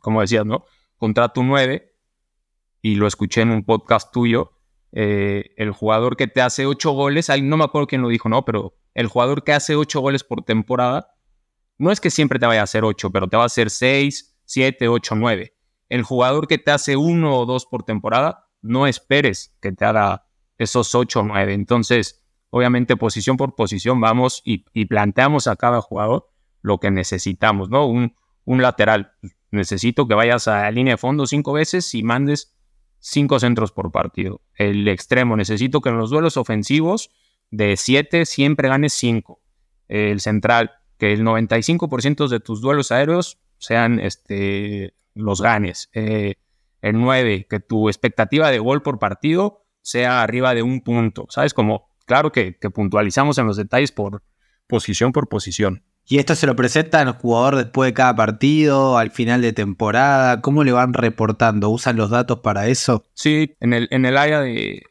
como decías, ¿no? Contrato un 9 y lo escuché en un podcast tuyo, eh, el jugador que te hace 8 goles, no me acuerdo quién lo dijo, ¿no? Pero el jugador que hace 8 goles por temporada, no es que siempre te vaya a hacer 8, pero te va a hacer 6, 7, 8, 9. El jugador que te hace 1 o 2 por temporada, no esperes que te haga esos 8 o 9. Entonces, obviamente, posición por posición vamos y, planteamos a cada jugador lo que necesitamos, ¿no? Un, un lateral. Necesito que vayas a la línea de fondo cinco veces y mandes cinco centros por partido. El extremo, necesito que en los duelos ofensivos de 7 siempre ganes 5. El central, que el 95% de tus duelos aéreos sean este, los ganes. Eh, el 9, que tu expectativa de gol por partido sea arriba de un punto, ¿sabes? Como, claro que, puntualizamos en los detalles por posición por posición. ¿Y esto se lo presentan al jugador después de cada partido, al final de temporada? ¿Cómo le van reportando? ¿Usan los datos para eso? Sí, en el, en el área de,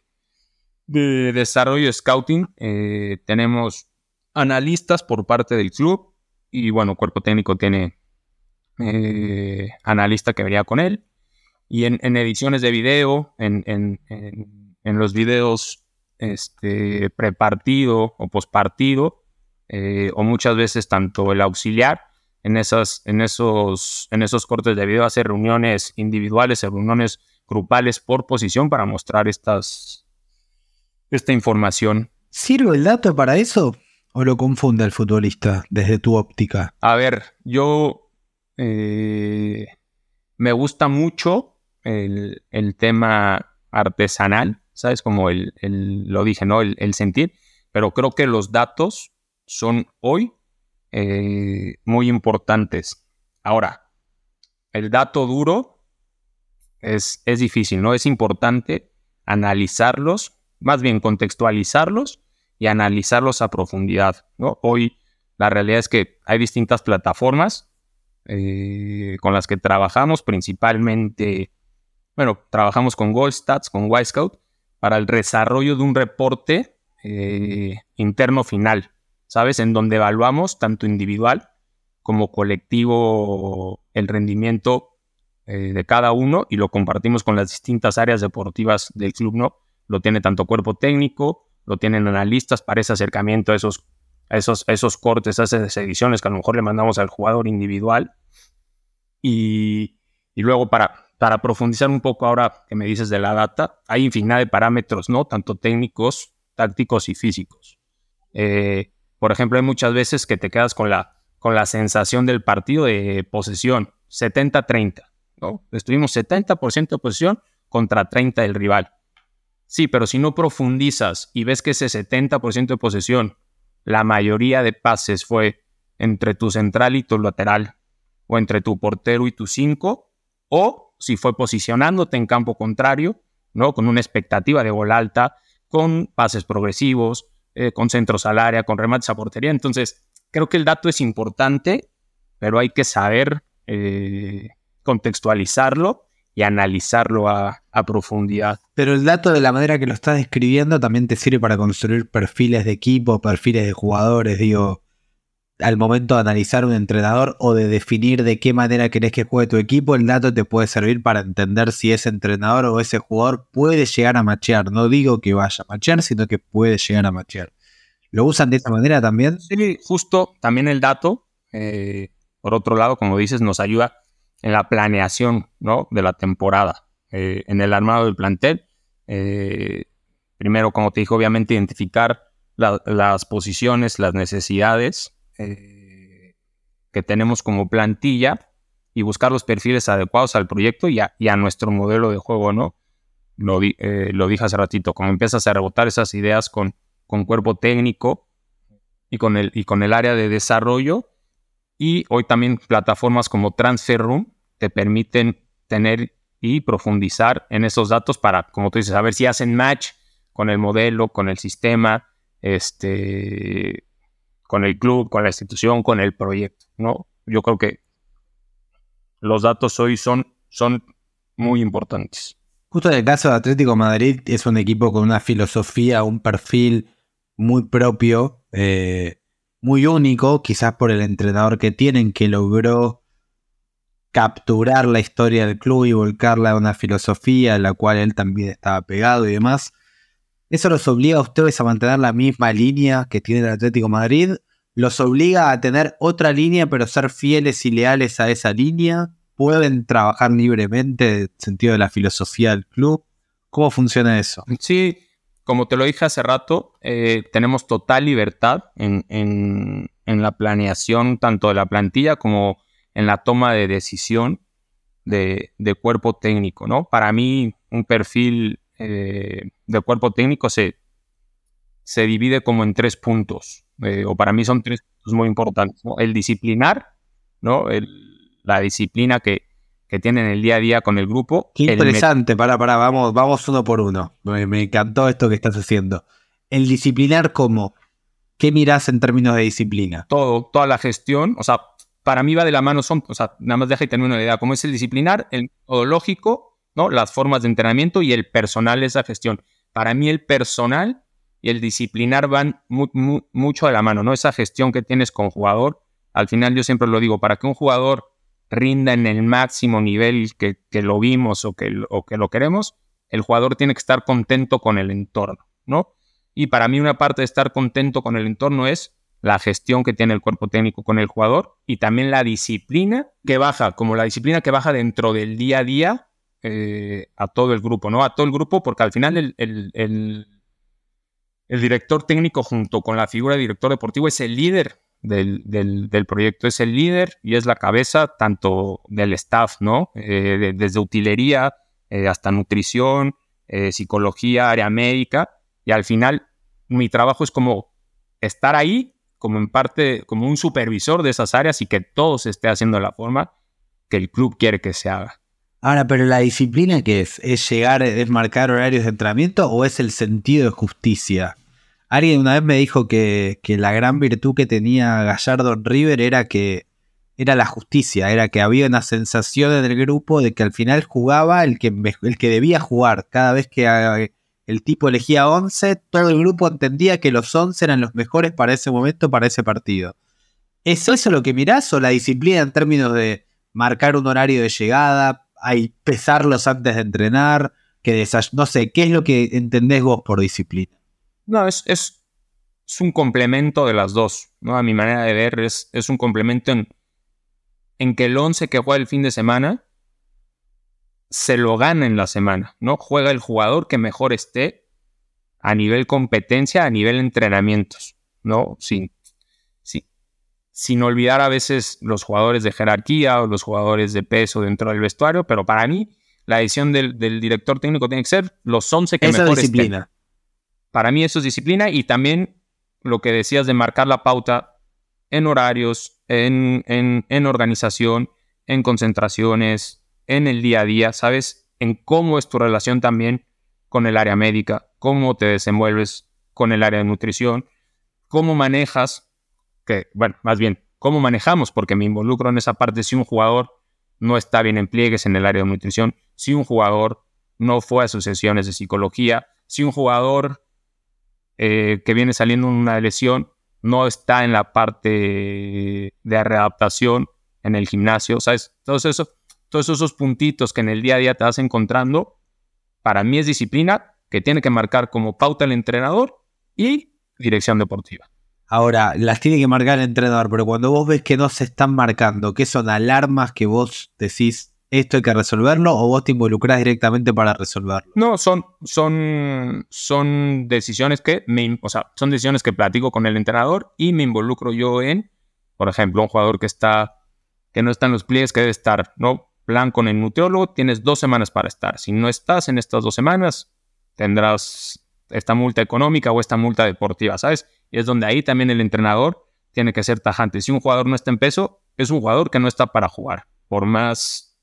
de desarrollo scouting eh, tenemos analistas por parte del club y bueno, cuerpo técnico tiene eh, analista que vería con él. Y en, ediciones de video, en, en los videos este, prepartido o pospartido, eh, o muchas veces tanto el auxiliar en, esas, en, esos, en esos cortes de video hace reuniones individuales, reuniones grupales por posición para mostrar estas, esta información. ¿Sirve el dato para eso o lo confunde el futbolista desde tu óptica? A ver, yo eh, me gusta mucho el, el tema artesanal ¿sabes? Como el, lo dije, ¿no? El, sentir, pero creo que los datos son hoy eh, muy importantes. Ahora, el dato duro es, es difícil, ¿no? Es importante analizarlos, más bien contextualizarlos y analizarlos a profundidad, ¿no? Hoy la realidad es que hay distintas plataformas eh, con las que trabajamos, principalmente, bueno, trabajamos con Goalstats, con Scout para el desarrollo de un reporte eh, interno final, ¿sabes? En donde evaluamos tanto individual como colectivo el rendimiento eh, de cada uno y lo compartimos con las distintas áreas deportivas del club, ¿no? Lo tiene tanto cuerpo técnico, lo tienen analistas para ese acercamiento a esos, esos, esos cortes, a esas ediciones que a lo mejor le mandamos al jugador individual. Y, y luego para para profundizar un poco ahora que me dices de la data, hay infinidad de parámetros, ¿no? Tanto técnicos, tácticos y físicos. Eh, por ejemplo, hay muchas veces que te quedas con la, con la sensación del partido de posesión, 70-30, ¿no? Estuvimos 70% de posesión contra 30 del rival. Sí, pero si no profundizas y ves que ese 70% de posesión, la mayoría de pases fue entre tu central y tu lateral, o entre tu portero y tu 5, o si fue posicionándote en campo contrario, ¿no? Con una expectativa de gol alta, con pases progresivos, eh, con centros al área, con remates a portería. Entonces, creo que el dato es importante, pero hay que saber eh, contextualizarlo y analizarlo a, profundidad. Pero el dato de la manera que lo estás describiendo también te sirve para construir perfiles de equipo, perfiles de jugadores, digo, al momento de analizar un entrenador o de definir de qué manera querés que juegue tu equipo, el dato te puede servir para entender si ese entrenador o ese jugador puede llegar a machear. No digo que vaya a machear, sino que puede llegar a machear. ¿Lo usan de esa manera también? Sí, justo también el dato, eh, por otro lado, como dices, nos ayuda en la planeación ¿no? de la temporada, eh, en el armado del plantel. Eh, primero, como te dije, obviamente identificar las posiciones, las necesidades eh, que tenemos como plantilla y buscar los perfiles adecuados al proyecto y a, nuestro modelo de juego, ¿no? Lo, lo, dije hace ratito, como empiezas a rebotar esas ideas con, con cuerpo técnico y con, el, y con el área de desarrollo, y hoy también plataformas como Transfer Room te permiten tener y profundizar en esos datos para, como tú dices, saber si hacen match con el modelo, con el sistema, este, con el club, con la institución, con el proyecto, ¿no? Yo creo que los datos hoy son, son muy importantes. Justo en el caso de Atlético Madrid es un equipo con una filosofía, un perfil muy propio. Eh, muy único, quizás por el entrenador que tienen, que logró capturar la historia del club y volcarla a una filosofía a la cual él también estaba pegado y demás. ¿Eso los obliga a ustedes a mantener la misma línea que tiene el Atlético Madrid? ¿Los obliga a tener otra línea pero ser fieles y leales a esa línea? ¿Pueden trabajar libremente en el sentido de la filosofía del club? ¿Cómo funciona eso? Sí, como te lo dije hace rato, eh, tenemos total libertad en, la planeación tanto de la plantilla como en la toma de decisión de, cuerpo técnico, ¿no? Para mí, un perfil eh, de cuerpo técnico se, se divide como en tres puntos, eh, o para mí son tres puntos muy importantes, El disciplinar, ¿no? la disciplina que, que tienen el día a día con el grupo. Qué interesante, para, para, vamos, vamos uno por uno. Me, encantó esto que estás haciendo. El disciplinar como, ¿qué mirás en términos de disciplina? Todo, toda la gestión, o sea, para mí va de la mano, son, o sea, nada más deja y termino la idea, ¿cómo es el disciplinar, el metodológico, ¿no? Las formas de entrenamiento y el personal esa gestión. Para mí el personal y el disciplinar van mucho de la mano, ¿no? Esa gestión que tienes con jugador, al final yo siempre lo digo, para que un jugador rinda en el máximo nivel que, lo vimos o que, que lo queremos, el jugador tiene que estar contento con el entorno, ¿no? Y para mí una parte de estar contento con el entorno es la gestión que tiene el cuerpo técnico con el jugador y también la disciplina que baja, como la disciplina que baja dentro del día a día eh, a todo el grupo, ¿no? A todo el grupo, porque al final el, el, el director técnico junto con la figura de director deportivo es el líder del, proyecto. Es el líder y es la cabeza tanto del staff, ¿no? Eh, desde utilería eh, hasta nutrición, eh, psicología, área médica. Y al final mi trabajo es como estar ahí, como en parte, como un supervisor de esas áreas y que todo se esté haciendo de la forma que el club quiere que se haga. Ahora, pero la disciplina que es, es llegar, es marcar horarios de entrenamiento o es el sentido de justicia? Alguien una vez me dijo que, la gran virtud que tenía Gallardo River era que era la justicia, era que había una sensación en el grupo de que al final jugaba el que, el que debía jugar. Cada vez que eh, el tipo elegía 11, todo el grupo entendía que los 11 eran los mejores para ese momento, para ese partido. ¿Es eso lo que mirás o la disciplina en términos de marcar un horario de llegada, hay pesarlos antes de entrenar, que no sé, ¿qué es lo que entendés vos por disciplina? No, es, es, un complemento de las dos, ¿no? A mi manera de ver, es, es un complemento en, en que el 11 que juega el fin de semana se lo gana en la semana, ¿no? Juega el jugador que mejor esté a nivel competencia, a nivel entrenamientos, ¿no? Sin, sin olvidar a veces los jugadores de jerarquía o los jugadores de peso dentro del vestuario, pero para mí la decisión del, director técnico tiene que ser los 11 que mejor disciplina. Para mí eso es disciplina y también lo que decías de marcar la pauta en horarios, en, en, organización, en concentraciones, en el día a día, ¿sabes? En cómo es tu relación también con el área médica, cómo te desenvuelves con el área de nutrición, cómo manejas, que, bueno, más bien, cómo manejamos, porque me involucro en esa parte si un jugador no está bien en pliegues en el área de nutrición, si un jugador no fue a sus sesiones de psicología, si un jugador eh, que viene saliendo una lesión no está en la parte de readaptación en el gimnasio, ¿sabes? Todos esos, todos esos puntitos que en el día a día te vas encontrando, para mí es disciplina que tiene que marcar como pauta el entrenador y dirección deportiva. Ahora, las tiene que marcar el entrenador, pero cuando vos ves que no se están marcando, ¿qué son alarmas que vos decís esto hay que resolverlo o vos te involucrás directamente para resolverlo? No, son, son, son decisiones que me, o sea, son decisiones que platico con el entrenador y me involucro yo en, por ejemplo, un jugador que está, que no está en los pliegues que debe estar, ¿no? Plan con el nutriólogo, tienes dos semanas para estar. Si no estás en estas dos semanas, tendrás esta multa económica o esta multa deportiva, ¿sabes? Y es donde ahí también el entrenador tiene que ser tajante. Si un jugador no está en peso, es un jugador que no está para jugar. Por más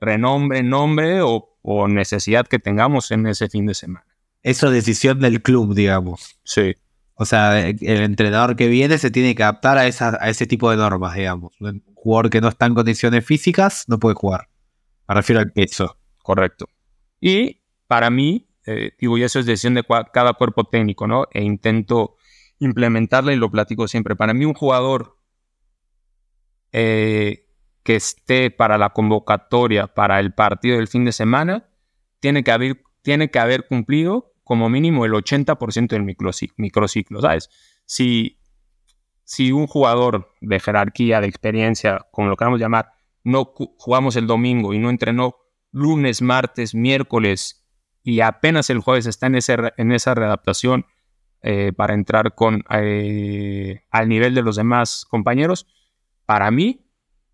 renombre, nombre o, necesidad que tengamos en ese fin de semana. Eso es decisión del club, digamos. Sí. O sea, el entrenador que viene se tiene que adaptar a, a ese tipo de normas, digamos. Un jugador que no está en condiciones físicas no puede jugar. Me refiero al peso. Correcto. Y para mí, eh, digo, y eso es decisión de cada cuerpo técnico, ¿no? E intento implementarla y lo platico siempre. Para mí un jugador eh, que esté para la convocatoria para el partido del fin de semana tiene que haber, tiene que haber cumplido como mínimo el 80% del microciclo, ¿sabes? Si, si un jugador de jerarquía, de experiencia, como lo queramos llamar, no jugamos el domingo y no entrenó lunes, martes, miércoles y apenas el jueves está en, ese, en esa readaptación eh, para entrar con, eh, al nivel de los demás compañeros, para mí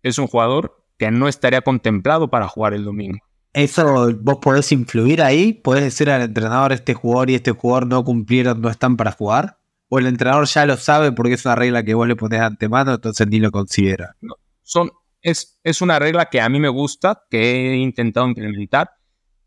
es un jugador que no estaría contemplado para jugar el domingo. Eso vos podés influir ahí, podés decir al entrenador este jugador y este jugador no cumplieron, no están para jugar. O el entrenador ya lo sabe porque es una regla que vos le pones de antemano, entonces ni lo considera. son, es, es una regla que a mí me gusta, que he intentado implementar,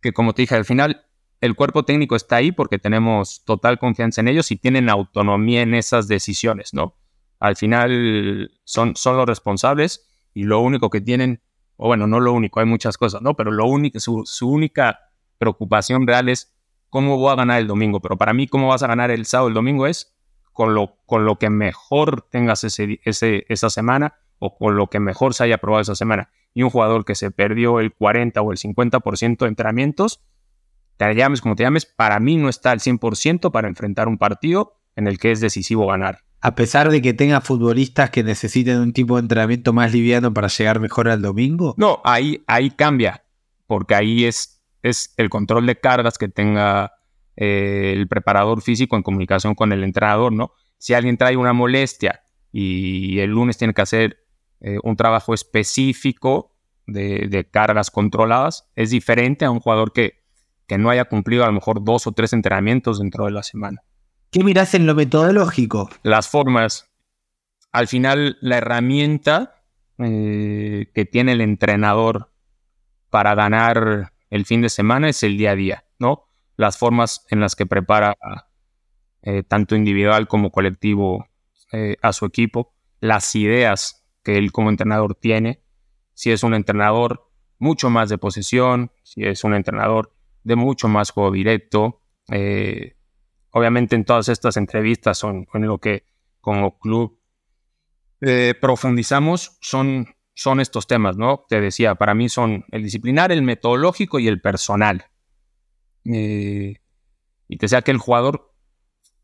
que como te dije al final, el cuerpo técnico está ahí porque tenemos total confianza en ellos y tienen autonomía en esas decisiones, ¿no? Al final son, son los responsables y lo único que tienen, o bueno, no lo único, hay muchas cosas, ¿no? Pero lo único, su, única preocupación real es cómo voy a ganar el domingo. Pero para mí, cómo vas a ganar el sábado el domingo es con lo, con lo que mejor tengas ese, esa semana o con lo que mejor se haya probado esa semana. Y un jugador que se perdió el 40 o el 50% de entrenamientos, te llames como te llames, para mí no está al 100% para enfrentar un partido en el que es decisivo ganar. A pesar de que tenga futbolistas que necesiten un tipo de entrenamiento más liviano para llegar mejor al domingo. No, ahí, ahí cambia, porque ahí es, es el control de cargas que tenga eh, el preparador físico en comunicación con el entrenador, ¿no? Si alguien trae una molestia y el lunes tiene que hacer eh, un trabajo específico de, de cargas controladas, es diferente a un jugador que que no haya cumplido a lo mejor dos o tres entrenamientos dentro de la semana. ¿Qué mirás en lo metodológico? Las formas. Al final, la herramienta eh, que tiene el entrenador para ganar el fin de semana es el día a día, ¿no? Las formas en las que prepara eh, tanto individual como colectivo eh, a su equipo, las ideas que él como entrenador tiene, si es un entrenador mucho más de posesión, si es un entrenador de mucho más juego directo. Eh, obviamente en todas estas entrevistas son en lo que como club eh, profundizamos son, son estos temas, ¿no? Te decía, para mí son el disciplinar, el metodológico y el personal. Eh, y te decía que el jugador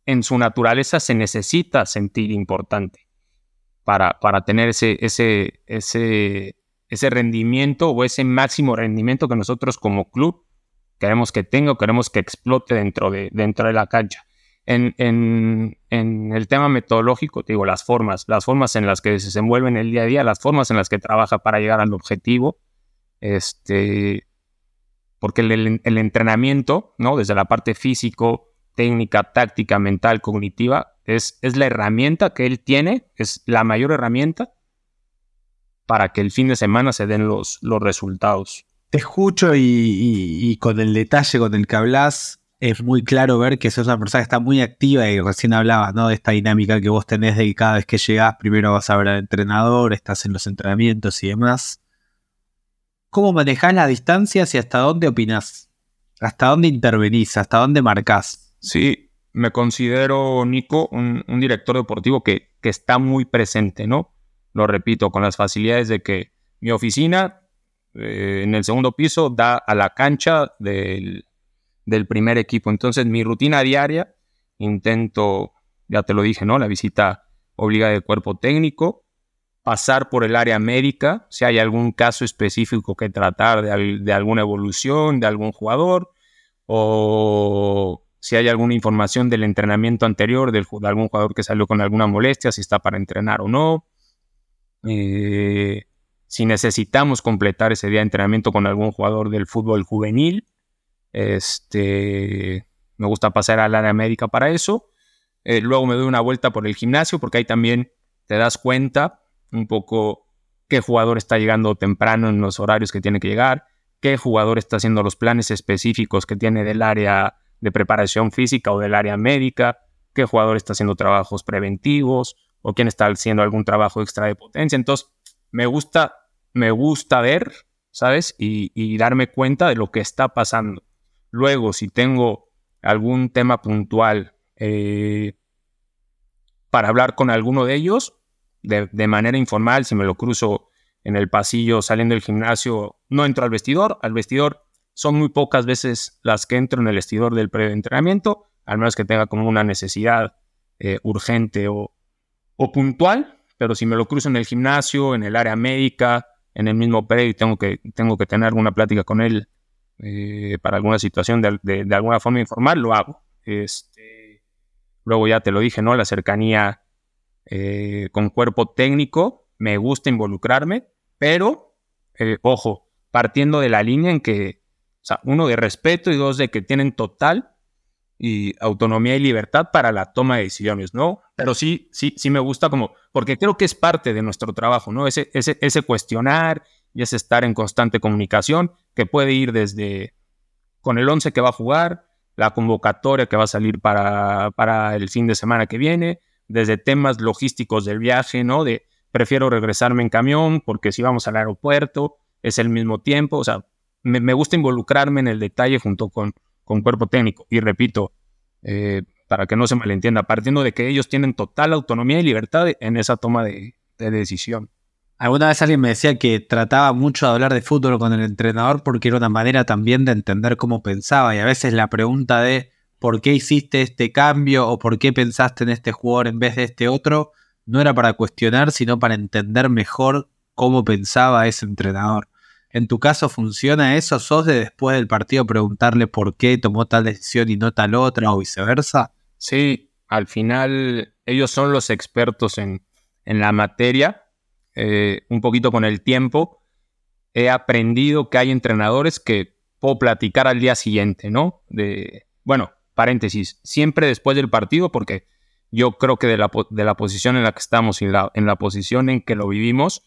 en su naturaleza se necesita sentir importante para, para tener ese, ese, ese, ese rendimiento o ese máximo rendimiento que nosotros como club queremos que tenga queremos que explote dentro de, dentro de la cancha. En, el tema metodológico, te digo, las formas, las formas en las que se desenvuelve el día a día, las formas en las que trabaja para llegar al objetivo, este, porque el, entrenamiento, ¿no? Desde la parte físico, técnica, táctica, mental, cognitiva, es, es la herramienta que él tiene, es la mayor herramienta para que el fin de semana se den los, los resultados. Te escucho y, con el detalle con el que hablas, es muy claro ver que sos una persona que está muy activa y recién hablabas, ¿no? De esta dinámica que vos tenés de que cada vez que llegás primero vas a ver al entrenador, estás en los entrenamientos y demás. ¿Cómo manejás las distancias y hasta dónde opinás? ¿Hasta dónde intervenís? ¿Hasta dónde marcás? Sí, me considero, Nico, un, director deportivo que, que, está muy presente, ¿no? Lo repito, con las facilidades de que mi oficina eh, en el segundo piso da a la cancha del, del primer equipo. Entonces, mi rutina diaria, intento, ya te lo dije, ¿no? La visita obligada del cuerpo técnico, pasar por el área médica, si hay algún caso específico que tratar de, alguna evolución de algún jugador, o si hay alguna información del entrenamiento anterior de algún jugador que salió con alguna molestia, si está para entrenar o no. Eh, si necesitamos completar ese día de entrenamiento con algún jugador del fútbol juvenil, este, me gusta pasar al área médica para eso. Eh, luego me doy una vuelta por el gimnasio porque ahí también te das cuenta un poco qué jugador está llegando temprano en los horarios que tiene que llegar, qué jugador está haciendo los planes específicos que tiene del área de preparación física o del área médica, qué jugador está haciendo trabajos preventivos o quién está haciendo algún trabajo extra de potencia. Entonces, me gusta, me gusta ver, ¿sabes? Y, darme cuenta de lo que está pasando. Luego, si tengo algún tema puntual eh, para hablar con alguno de ellos, de, manera informal, si me lo cruzo en el pasillo saliendo del gimnasio, no entro al vestidor. Al vestidor son muy pocas veces las que entro en el vestidor del preentrenamiento, al menos que tenga como una necesidad eh, urgente o, puntual. Pero si me lo cruzo en el gimnasio, en el área médica, en el mismo predio y tengo que, tengo que tener alguna plática con él eh, para alguna situación de, alguna forma informal, lo hago. Este, luego ya te lo dije, ¿no? La cercanía eh, con cuerpo técnico, me gusta involucrarme, pero, eh, ojo, partiendo de la línea en que, o sea, uno de respeto y dos de que tienen total y autonomía y libertad para la toma de decisiones, ¿no? Pero sí, sí, sí me gusta como, porque creo que es parte de nuestro trabajo, ¿no? Ese, ese, ese cuestionar y ese estar en constante comunicación que puede ir desde con el 11 que va a jugar, la convocatoria que va a salir para, para el fin de semana que viene, desde temas logísticos del viaje, ¿no? De prefiero regresarme en camión porque si vamos al aeropuerto es el mismo tiempo, o sea, me, gusta involucrarme en el detalle junto con, con cuerpo técnico. Y repito, eh, para que no se malentienda, partiendo de que ellos tienen total autonomía y libertad en esa toma de, de decisión. Alguna vez alguien me decía que trataba mucho de hablar de fútbol con el entrenador porque era una manera también de entender cómo pensaba y a veces la pregunta de por qué hiciste este cambio o por qué pensaste en este jugador en vez de este otro, no era para cuestionar, sino para entender mejor cómo pensaba ese entrenador. ¿En tu caso funciona eso? ¿Sos de después del partido preguntarle por qué tomó tal decisión y no tal otra o viceversa? Sí, al final ellos son los expertos en, en la materia. Eh, un poquito con el tiempo he aprendido que hay entrenadores que puedo platicar al día siguiente, ¿no? De, bueno, paréntesis, siempre después del partido, porque yo creo que de la, de la posición en la que estamos y la, en la posición en que lo vivimos,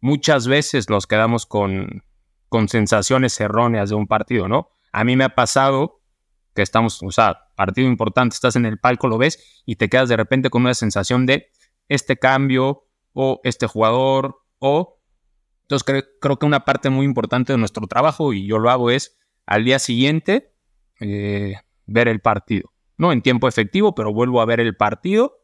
muchas veces nos quedamos con, con sensaciones erróneas de un partido, ¿no? A mí me ha pasado que estamos, o sea, partido importante, estás en el palco, lo ves y te quedas de repente con una sensación de este cambio o este jugador o... Entonces creo, que una parte muy importante de nuestro trabajo, y yo lo hago, es al día siguiente eh, ver el partido. No en tiempo efectivo, pero vuelvo a ver el partido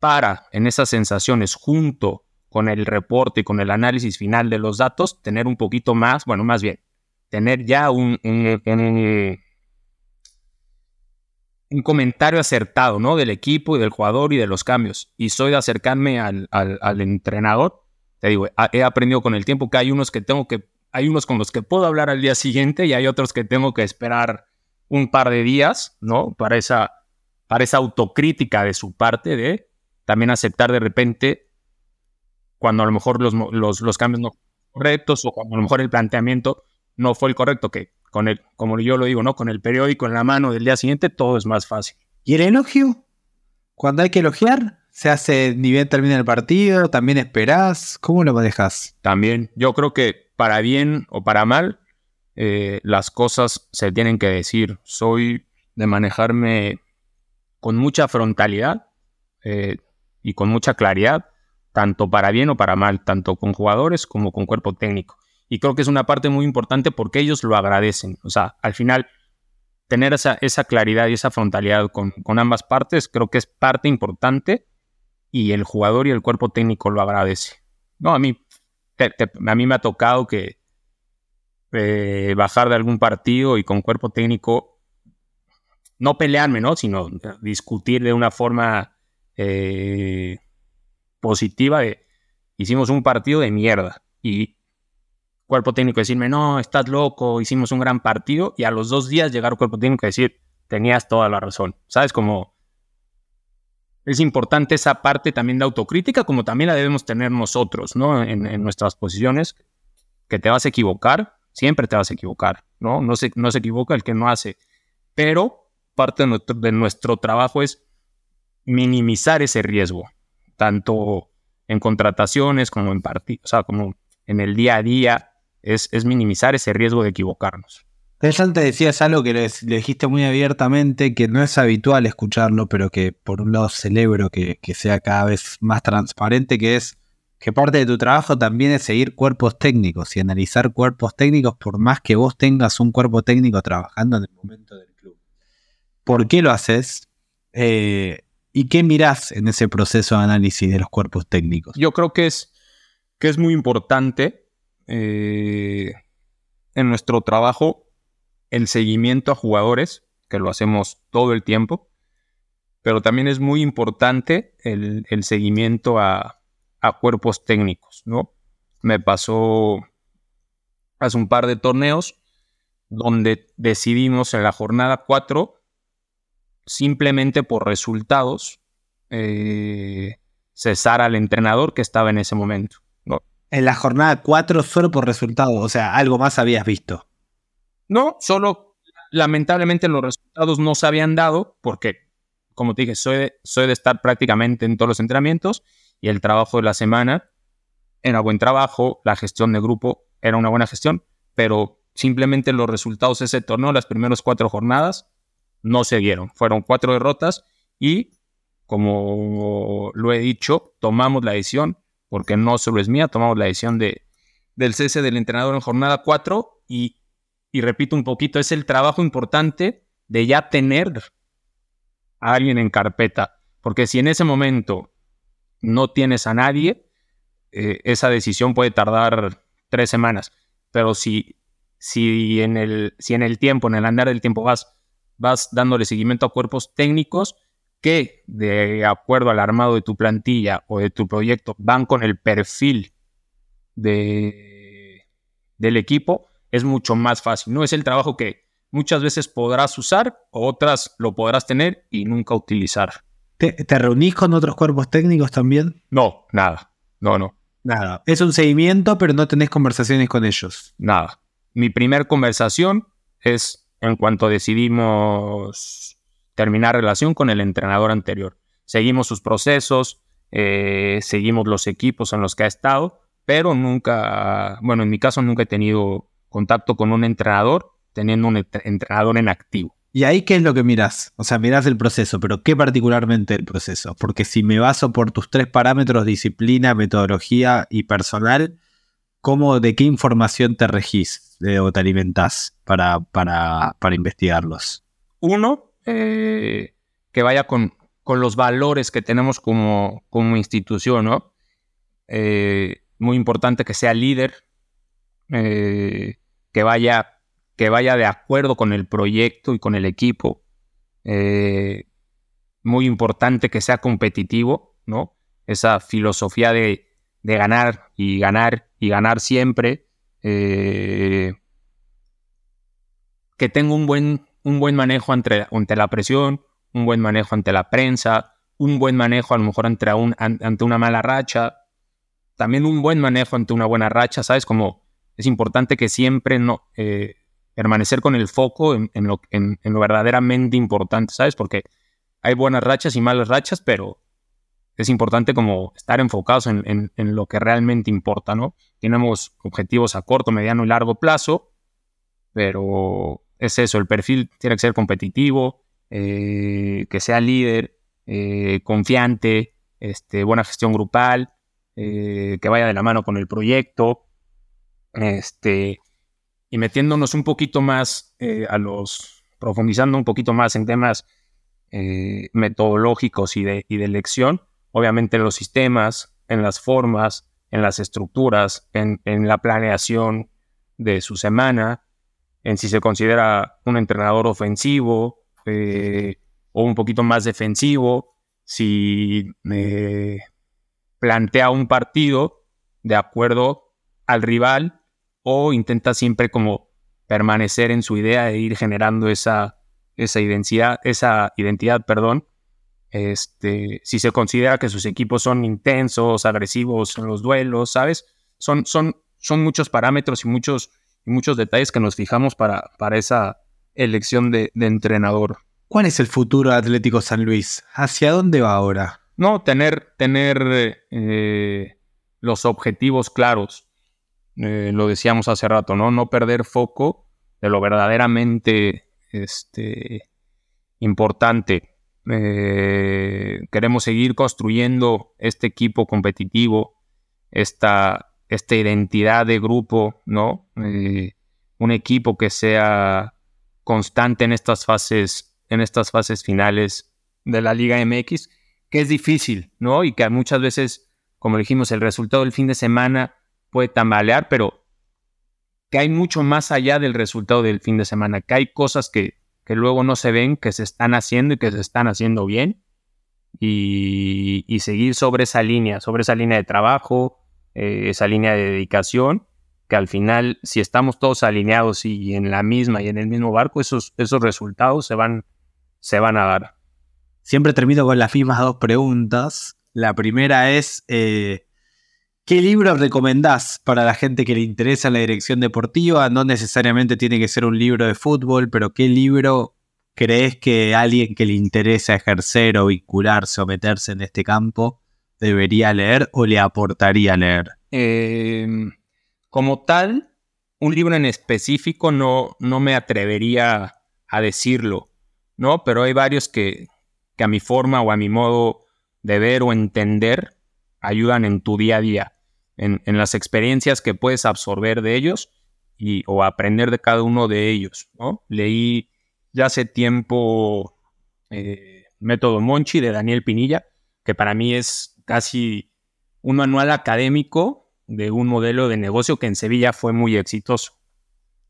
para, en esas sensaciones, junto con el reporte y con el análisis final de los datos, tener un poquito más, bueno, más bien, tener ya un, un, comentario acertado, ¿no? Del equipo y del jugador y de los cambios. Y soy de acercarme al, al entrenador. Te digo, he aprendido con el tiempo que hay unos que tengo que, hay unos con los que puedo hablar al día siguiente y hay otros que tengo que esperar un par de días, ¿no? Para esa, para esa autocrítica de su parte de también aceptar de repente cuando a lo mejor los, los, cambios no correctos o cuando a lo mejor el planteamiento no fue el correcto, que con el, como yo lo digo, ¿no? Con el periódico en la mano del día siguiente todo es más fácil. ¿Y el elogio? Cuando hay que elogiar, se hace ni bien termina el partido, también esperás, ¿cómo lo manejas? También, yo creo que para bien o para mal, eh, las cosas se tienen que decir. Soy de manejarme con mucha frontalidad eh, y con mucha claridad, tanto para bien o para mal, tanto con jugadores como con cuerpo técnico. Y creo que es una parte muy importante porque ellos lo agradecen. O sea, al final, tener esa, esa claridad y esa frontalidad con, con ambas partes creo que es parte importante y el jugador y el cuerpo técnico lo agradece. No, a mí, a mí me ha tocado que eh, bajar de algún partido y con cuerpo técnico no pelearme, ¿no? Sino discutir de una forma eh, positiva hicimos un partido de mierda y cuerpo técnico decirme, no, estás loco, hicimos un gran partido y a los dos días llegar cuerpo técnico y decir, tenías toda la razón, ¿sabes? Como es importante esa parte también de autocrítica, como también la debemos tener nosotros, ¿no? En, nuestras posiciones, que te vas a equivocar, siempre te vas a equivocar, ¿no? No se, no se equivoca el que no hace, pero parte de nuestro, de nuestro trabajo es minimizar ese riesgo, tanto en contrataciones como en partidos, o sea, como en el día a día, es, minimizar ese riesgo de equivocarnos. Antes decías algo que le, dijiste muy abiertamente, que no es habitual escucharlo, pero que por un lado celebro que, que, sea cada vez más transparente, que es que parte de tu trabajo también es seguir cuerpos técnicos y analizar cuerpos técnicos por más que vos tengas un cuerpo técnico trabajando en el momento del club. ¿Por qué lo haces? Eh, ¿Y qué mirás en ese proceso de análisis de los cuerpos técnicos? Yo creo que es, que es muy importante eh, en nuestro trabajo el seguimiento a jugadores, que lo hacemos todo el tiempo, pero también es muy importante el, seguimiento a, a, cuerpos técnicos, ¿no? Me pasó hace un par de torneos donde decidimos en la jornada 4 simplemente por resultados eh, cesar al entrenador que estaba en ese momento. ¿no? En la jornada 4 solo por resultados, o sea, algo más habías visto. No, solo lamentablemente los resultados no se habían dado porque, como te dije, soy de, soy de estar prácticamente en todos los entrenamientos y el trabajo de la semana era buen trabajo, la gestión de grupo era una buena gestión, pero simplemente los resultados de ese torneo, las primeras cuatro jornadas, no se dieron. Fueron cuatro derrotas y, como lo he dicho, tomamos la decisión, porque no solo es mía, tomamos la decisión de, del cese del entrenador en jornada 4 y, y repito un poquito, es el trabajo importante de ya tener a alguien en carpeta, porque si en ese momento no tienes a nadie, eh, esa decisión puede tardar tres semanas, pero si, si, en el, si en el tiempo, en el andar del tiempo vas vas dándole seguimiento a cuerpos técnicos que, de acuerdo al armado de tu plantilla o de tu proyecto, van con el perfil de, del equipo, es mucho más fácil. No es el trabajo que muchas veces podrás usar, otras lo podrás tener y nunca utilizar. ¿Te, ¿Te, reunís con otros cuerpos técnicos también? No, nada. No, no. Nada. Es un seguimiento, pero no tenés conversaciones con ellos. Nada. Mi primer conversación es en cuanto decidimos terminar relación con el entrenador anterior. Seguimos sus procesos, eh, seguimos los equipos en los que ha estado, pero nunca, bueno, en mi caso nunca he tenido contacto con un entrenador teniendo un entrenador en activo. ¿Y ahí qué es lo que miras? O sea, miras el proceso, pero ¿qué particularmente el proceso? Porque si me baso por tus tres parámetros, disciplina, metodología y personal, ¿cómo, de qué información te regís? O te alimentas para, para, para investigarlos? Uno, eh, que vaya con, con, los valores que tenemos como, como institución, ¿no? Eh, muy importante que sea líder, eh, que, vaya, que vaya de acuerdo con el proyecto y con el equipo. muy importante que sea competitivo, ¿no? Esa filosofía de, de ganar y ganar y ganar siempre. Eh, que tenga un buen, un buen manejo ante, ante, la presión, un buen manejo ante la prensa, un buen manejo a lo mejor ante, ante una mala racha, también un buen manejo ante una buena racha, ¿sabes? Como es importante que siempre no eh, permanecer con el foco en, lo, en, lo, verdaderamente importante, ¿sabes? Porque hay buenas rachas y malas rachas, pero es importante como estar enfocados en, lo que realmente importa, ¿no? Tenemos objetivos a corto, mediano y largo plazo, pero es eso, el perfil tiene que ser competitivo, eh, que sea líder, eh, confiante, este, buena gestión grupal, eh, que vaya de la mano con el proyecto. Este, y metiéndonos un poquito más a los, profundizando un poquito más en temas metodológicos y de, y de elección, obviamente en los sistemas, en las formas, en las estructuras, en, la planeación de su semana, en si se considera un entrenador ofensivo eh, o un poquito más defensivo, si eh, plantea un partido de acuerdo al rival o intenta siempre como permanecer en su idea de ir generando esa, esa identidad, esa identidad, perdón, este, si se considera que sus equipos son intensos, agresivos en los duelos, ¿sabes? Son, son, son muchos parámetros y muchos y muchos detalles que nos fijamos para, para esa elección de, entrenador. ¿Cuál es el futuro de Atlético San Luis? ¿Hacia dónde va ahora? No, tener, tener eh, los objetivos claros. Eh, lo decíamos hace rato, ¿no? No perder foco de lo verdaderamente este, importante. Eh, queremos seguir construyendo este equipo competitivo, esta, esta identidad de grupo, ¿no? Eh, un equipo que sea constante en estas fases, en estas fases finales de la Liga MX, que es difícil, ¿no? Y que muchas veces, como dijimos, el resultado del fin de semana puede tambalear, pero que hay mucho más allá del resultado del fin de semana, que hay cosas que, que luego no se ven, que se están haciendo y que se están haciendo bien, y, seguir sobre esa línea, sobre esa línea de trabajo, eh, esa línea de dedicación, que al final, si estamos todos alineados y en la misma y en el mismo barco, esos, esos resultados se van, se van a dar. Siempre termino con las mismas dos preguntas. La primera es, eh, ¿qué libro recomendás para la gente que le interesa la dirección deportiva? No necesariamente tiene que ser un libro de fútbol, pero ¿qué libro crees que alguien que le interesa ejercer o vincularse o meterse en este campo debería leer o le aportaría leer? Em, como tal, un libro en específico no, no me atrevería a decirlo, ¿no? Pero hay varios que, que a mi forma o a mi modo de ver o entender ayudan en tu día a día, en, las experiencias que puedes absorber de ellos y, o aprender de cada uno de ellos, ¿no? Leí ya hace tiempo eh, Método Monchi de Daniel Pinilla, que para mí es casi un manual académico de un modelo de negocio que en Sevilla fue muy exitoso.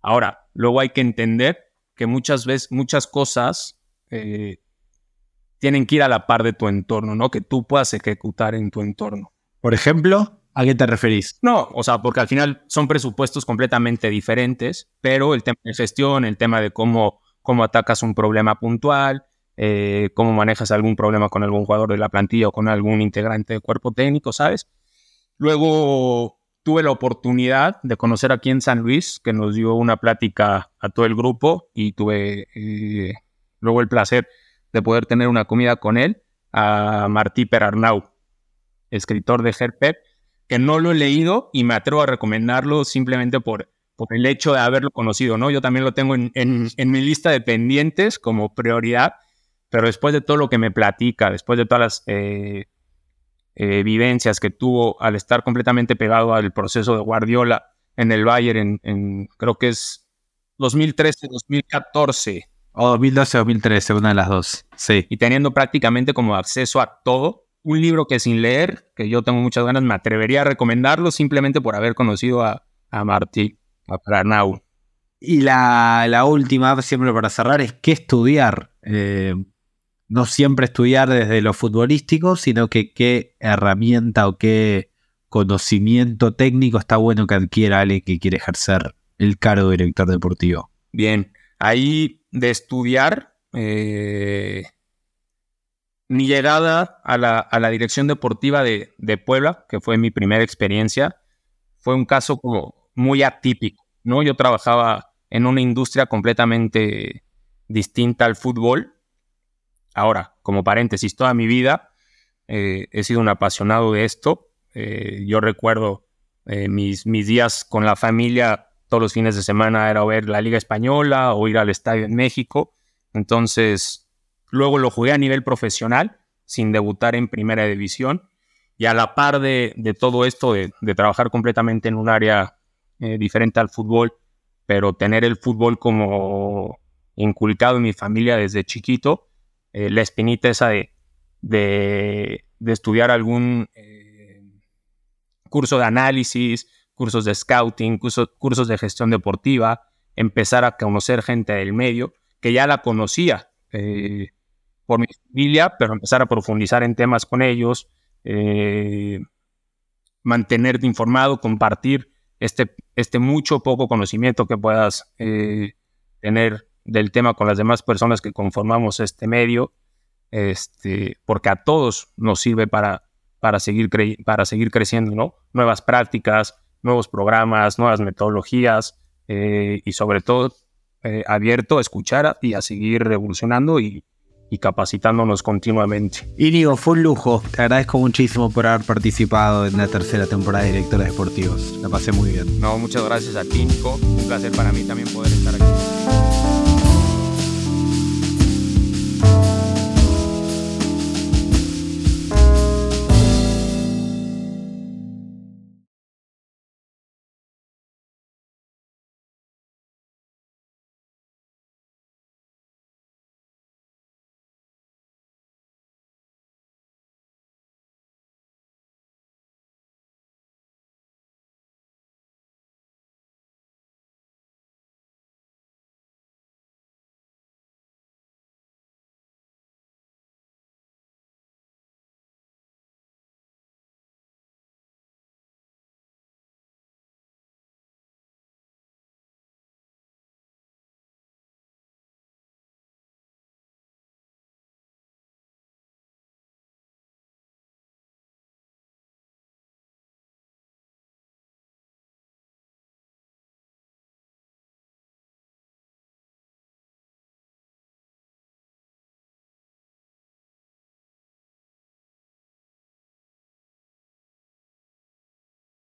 Ahora, luego hay que entender que muchas veces, muchas cosas eh, tienen que ir a la par de tu entorno, ¿no? Que tú puedas ejecutar en tu entorno. Por ejemplo, ¿a qué te referís? No, o sea, porque al final son presupuestos completamente diferentes, pero el tema de gestión, el tema de cómo, cómo atacas un problema puntual, eh, cómo manejas algún problema con algún jugador de la plantilla o con algún integrante de cuerpo técnico, ¿sabes? Luego tuve la oportunidad de conocer aquí en San Luis, que nos dio una plática a todo el grupo y tuve eh, luego el placer de poder tener una comida con él, a Martí Perarnau, escritor de Herpep, que no lo he leído y me atrevo a recomendarlo simplemente por, por el hecho de haberlo conocido, ¿no? Yo también lo tengo en, en mi lista de pendientes como prioridad pero después de todo lo que me platica, después de todas las eh, eh, vivencias que tuvo al estar completamente pegado al proceso de Guardiola en el Bayern, en, creo que es 2013-2014. O 2012-2013, una de las dos, sí. Y teniendo prácticamente como acceso a todo, un libro que sin leer, que yo tengo muchas ganas, me atrevería a recomendarlo simplemente por haber conocido a, a Martí, a Pranau. Y la, la, última, siempre para cerrar, es qué estudiar. Eh, no siempre estudiar desde lo futbolístico, sino que qué herramienta o qué conocimiento técnico está bueno que adquiera alguien que quiere ejercer el cargo de director deportivo. Bien, ahí de estudiar, eh, mi llegada a la, dirección deportiva de, de, Puebla, que fue mi primera experiencia, fue un caso como muy atípico, ¿no? Yo trabajaba en una industria completamente distinta al fútbol, Ahora, como paréntesis, toda mi vida eh, he sido un apasionado de esto. Eh, yo recuerdo eh, mis, mis días con la familia, todos los fines de semana era ver la Liga Española o ir al estadio en México. Entonces, luego lo jugué a nivel profesional, sin debutar en primera división. Y a la par de, todo esto, de, trabajar completamente en un área eh, diferente al fútbol, pero tener el fútbol como inculcado en mi familia desde chiquito, eh, la espinita esa de, de, estudiar algún eh, curso de análisis, cursos de scouting, cursos de gestión deportiva, empezar a conocer gente del medio, que ya la conocía por mi familia, pero empezar a profundizar en temas con ellos, mantenerte informado, compartir este, este mucho poco conocimiento que puedas eh, tener del tema con las demás personas que conformamos este medio, este, porque a todos nos sirve para, para, seguir, para seguir creciendo, ¿no? Nuevas prácticas, nuevos programas, nuevas metodologías eh, y sobre todo eh, abierto a escuchar y a seguir revolucionando y, y capacitándonos continuamente. Inigo, fue un lujo. Te agradezco muchísimo por haber participado en la tercera temporada de Directores Deportivos. La pasé muy bien. No, muchas gracias a ti, Nico. Un placer para mí también poder estar aquí.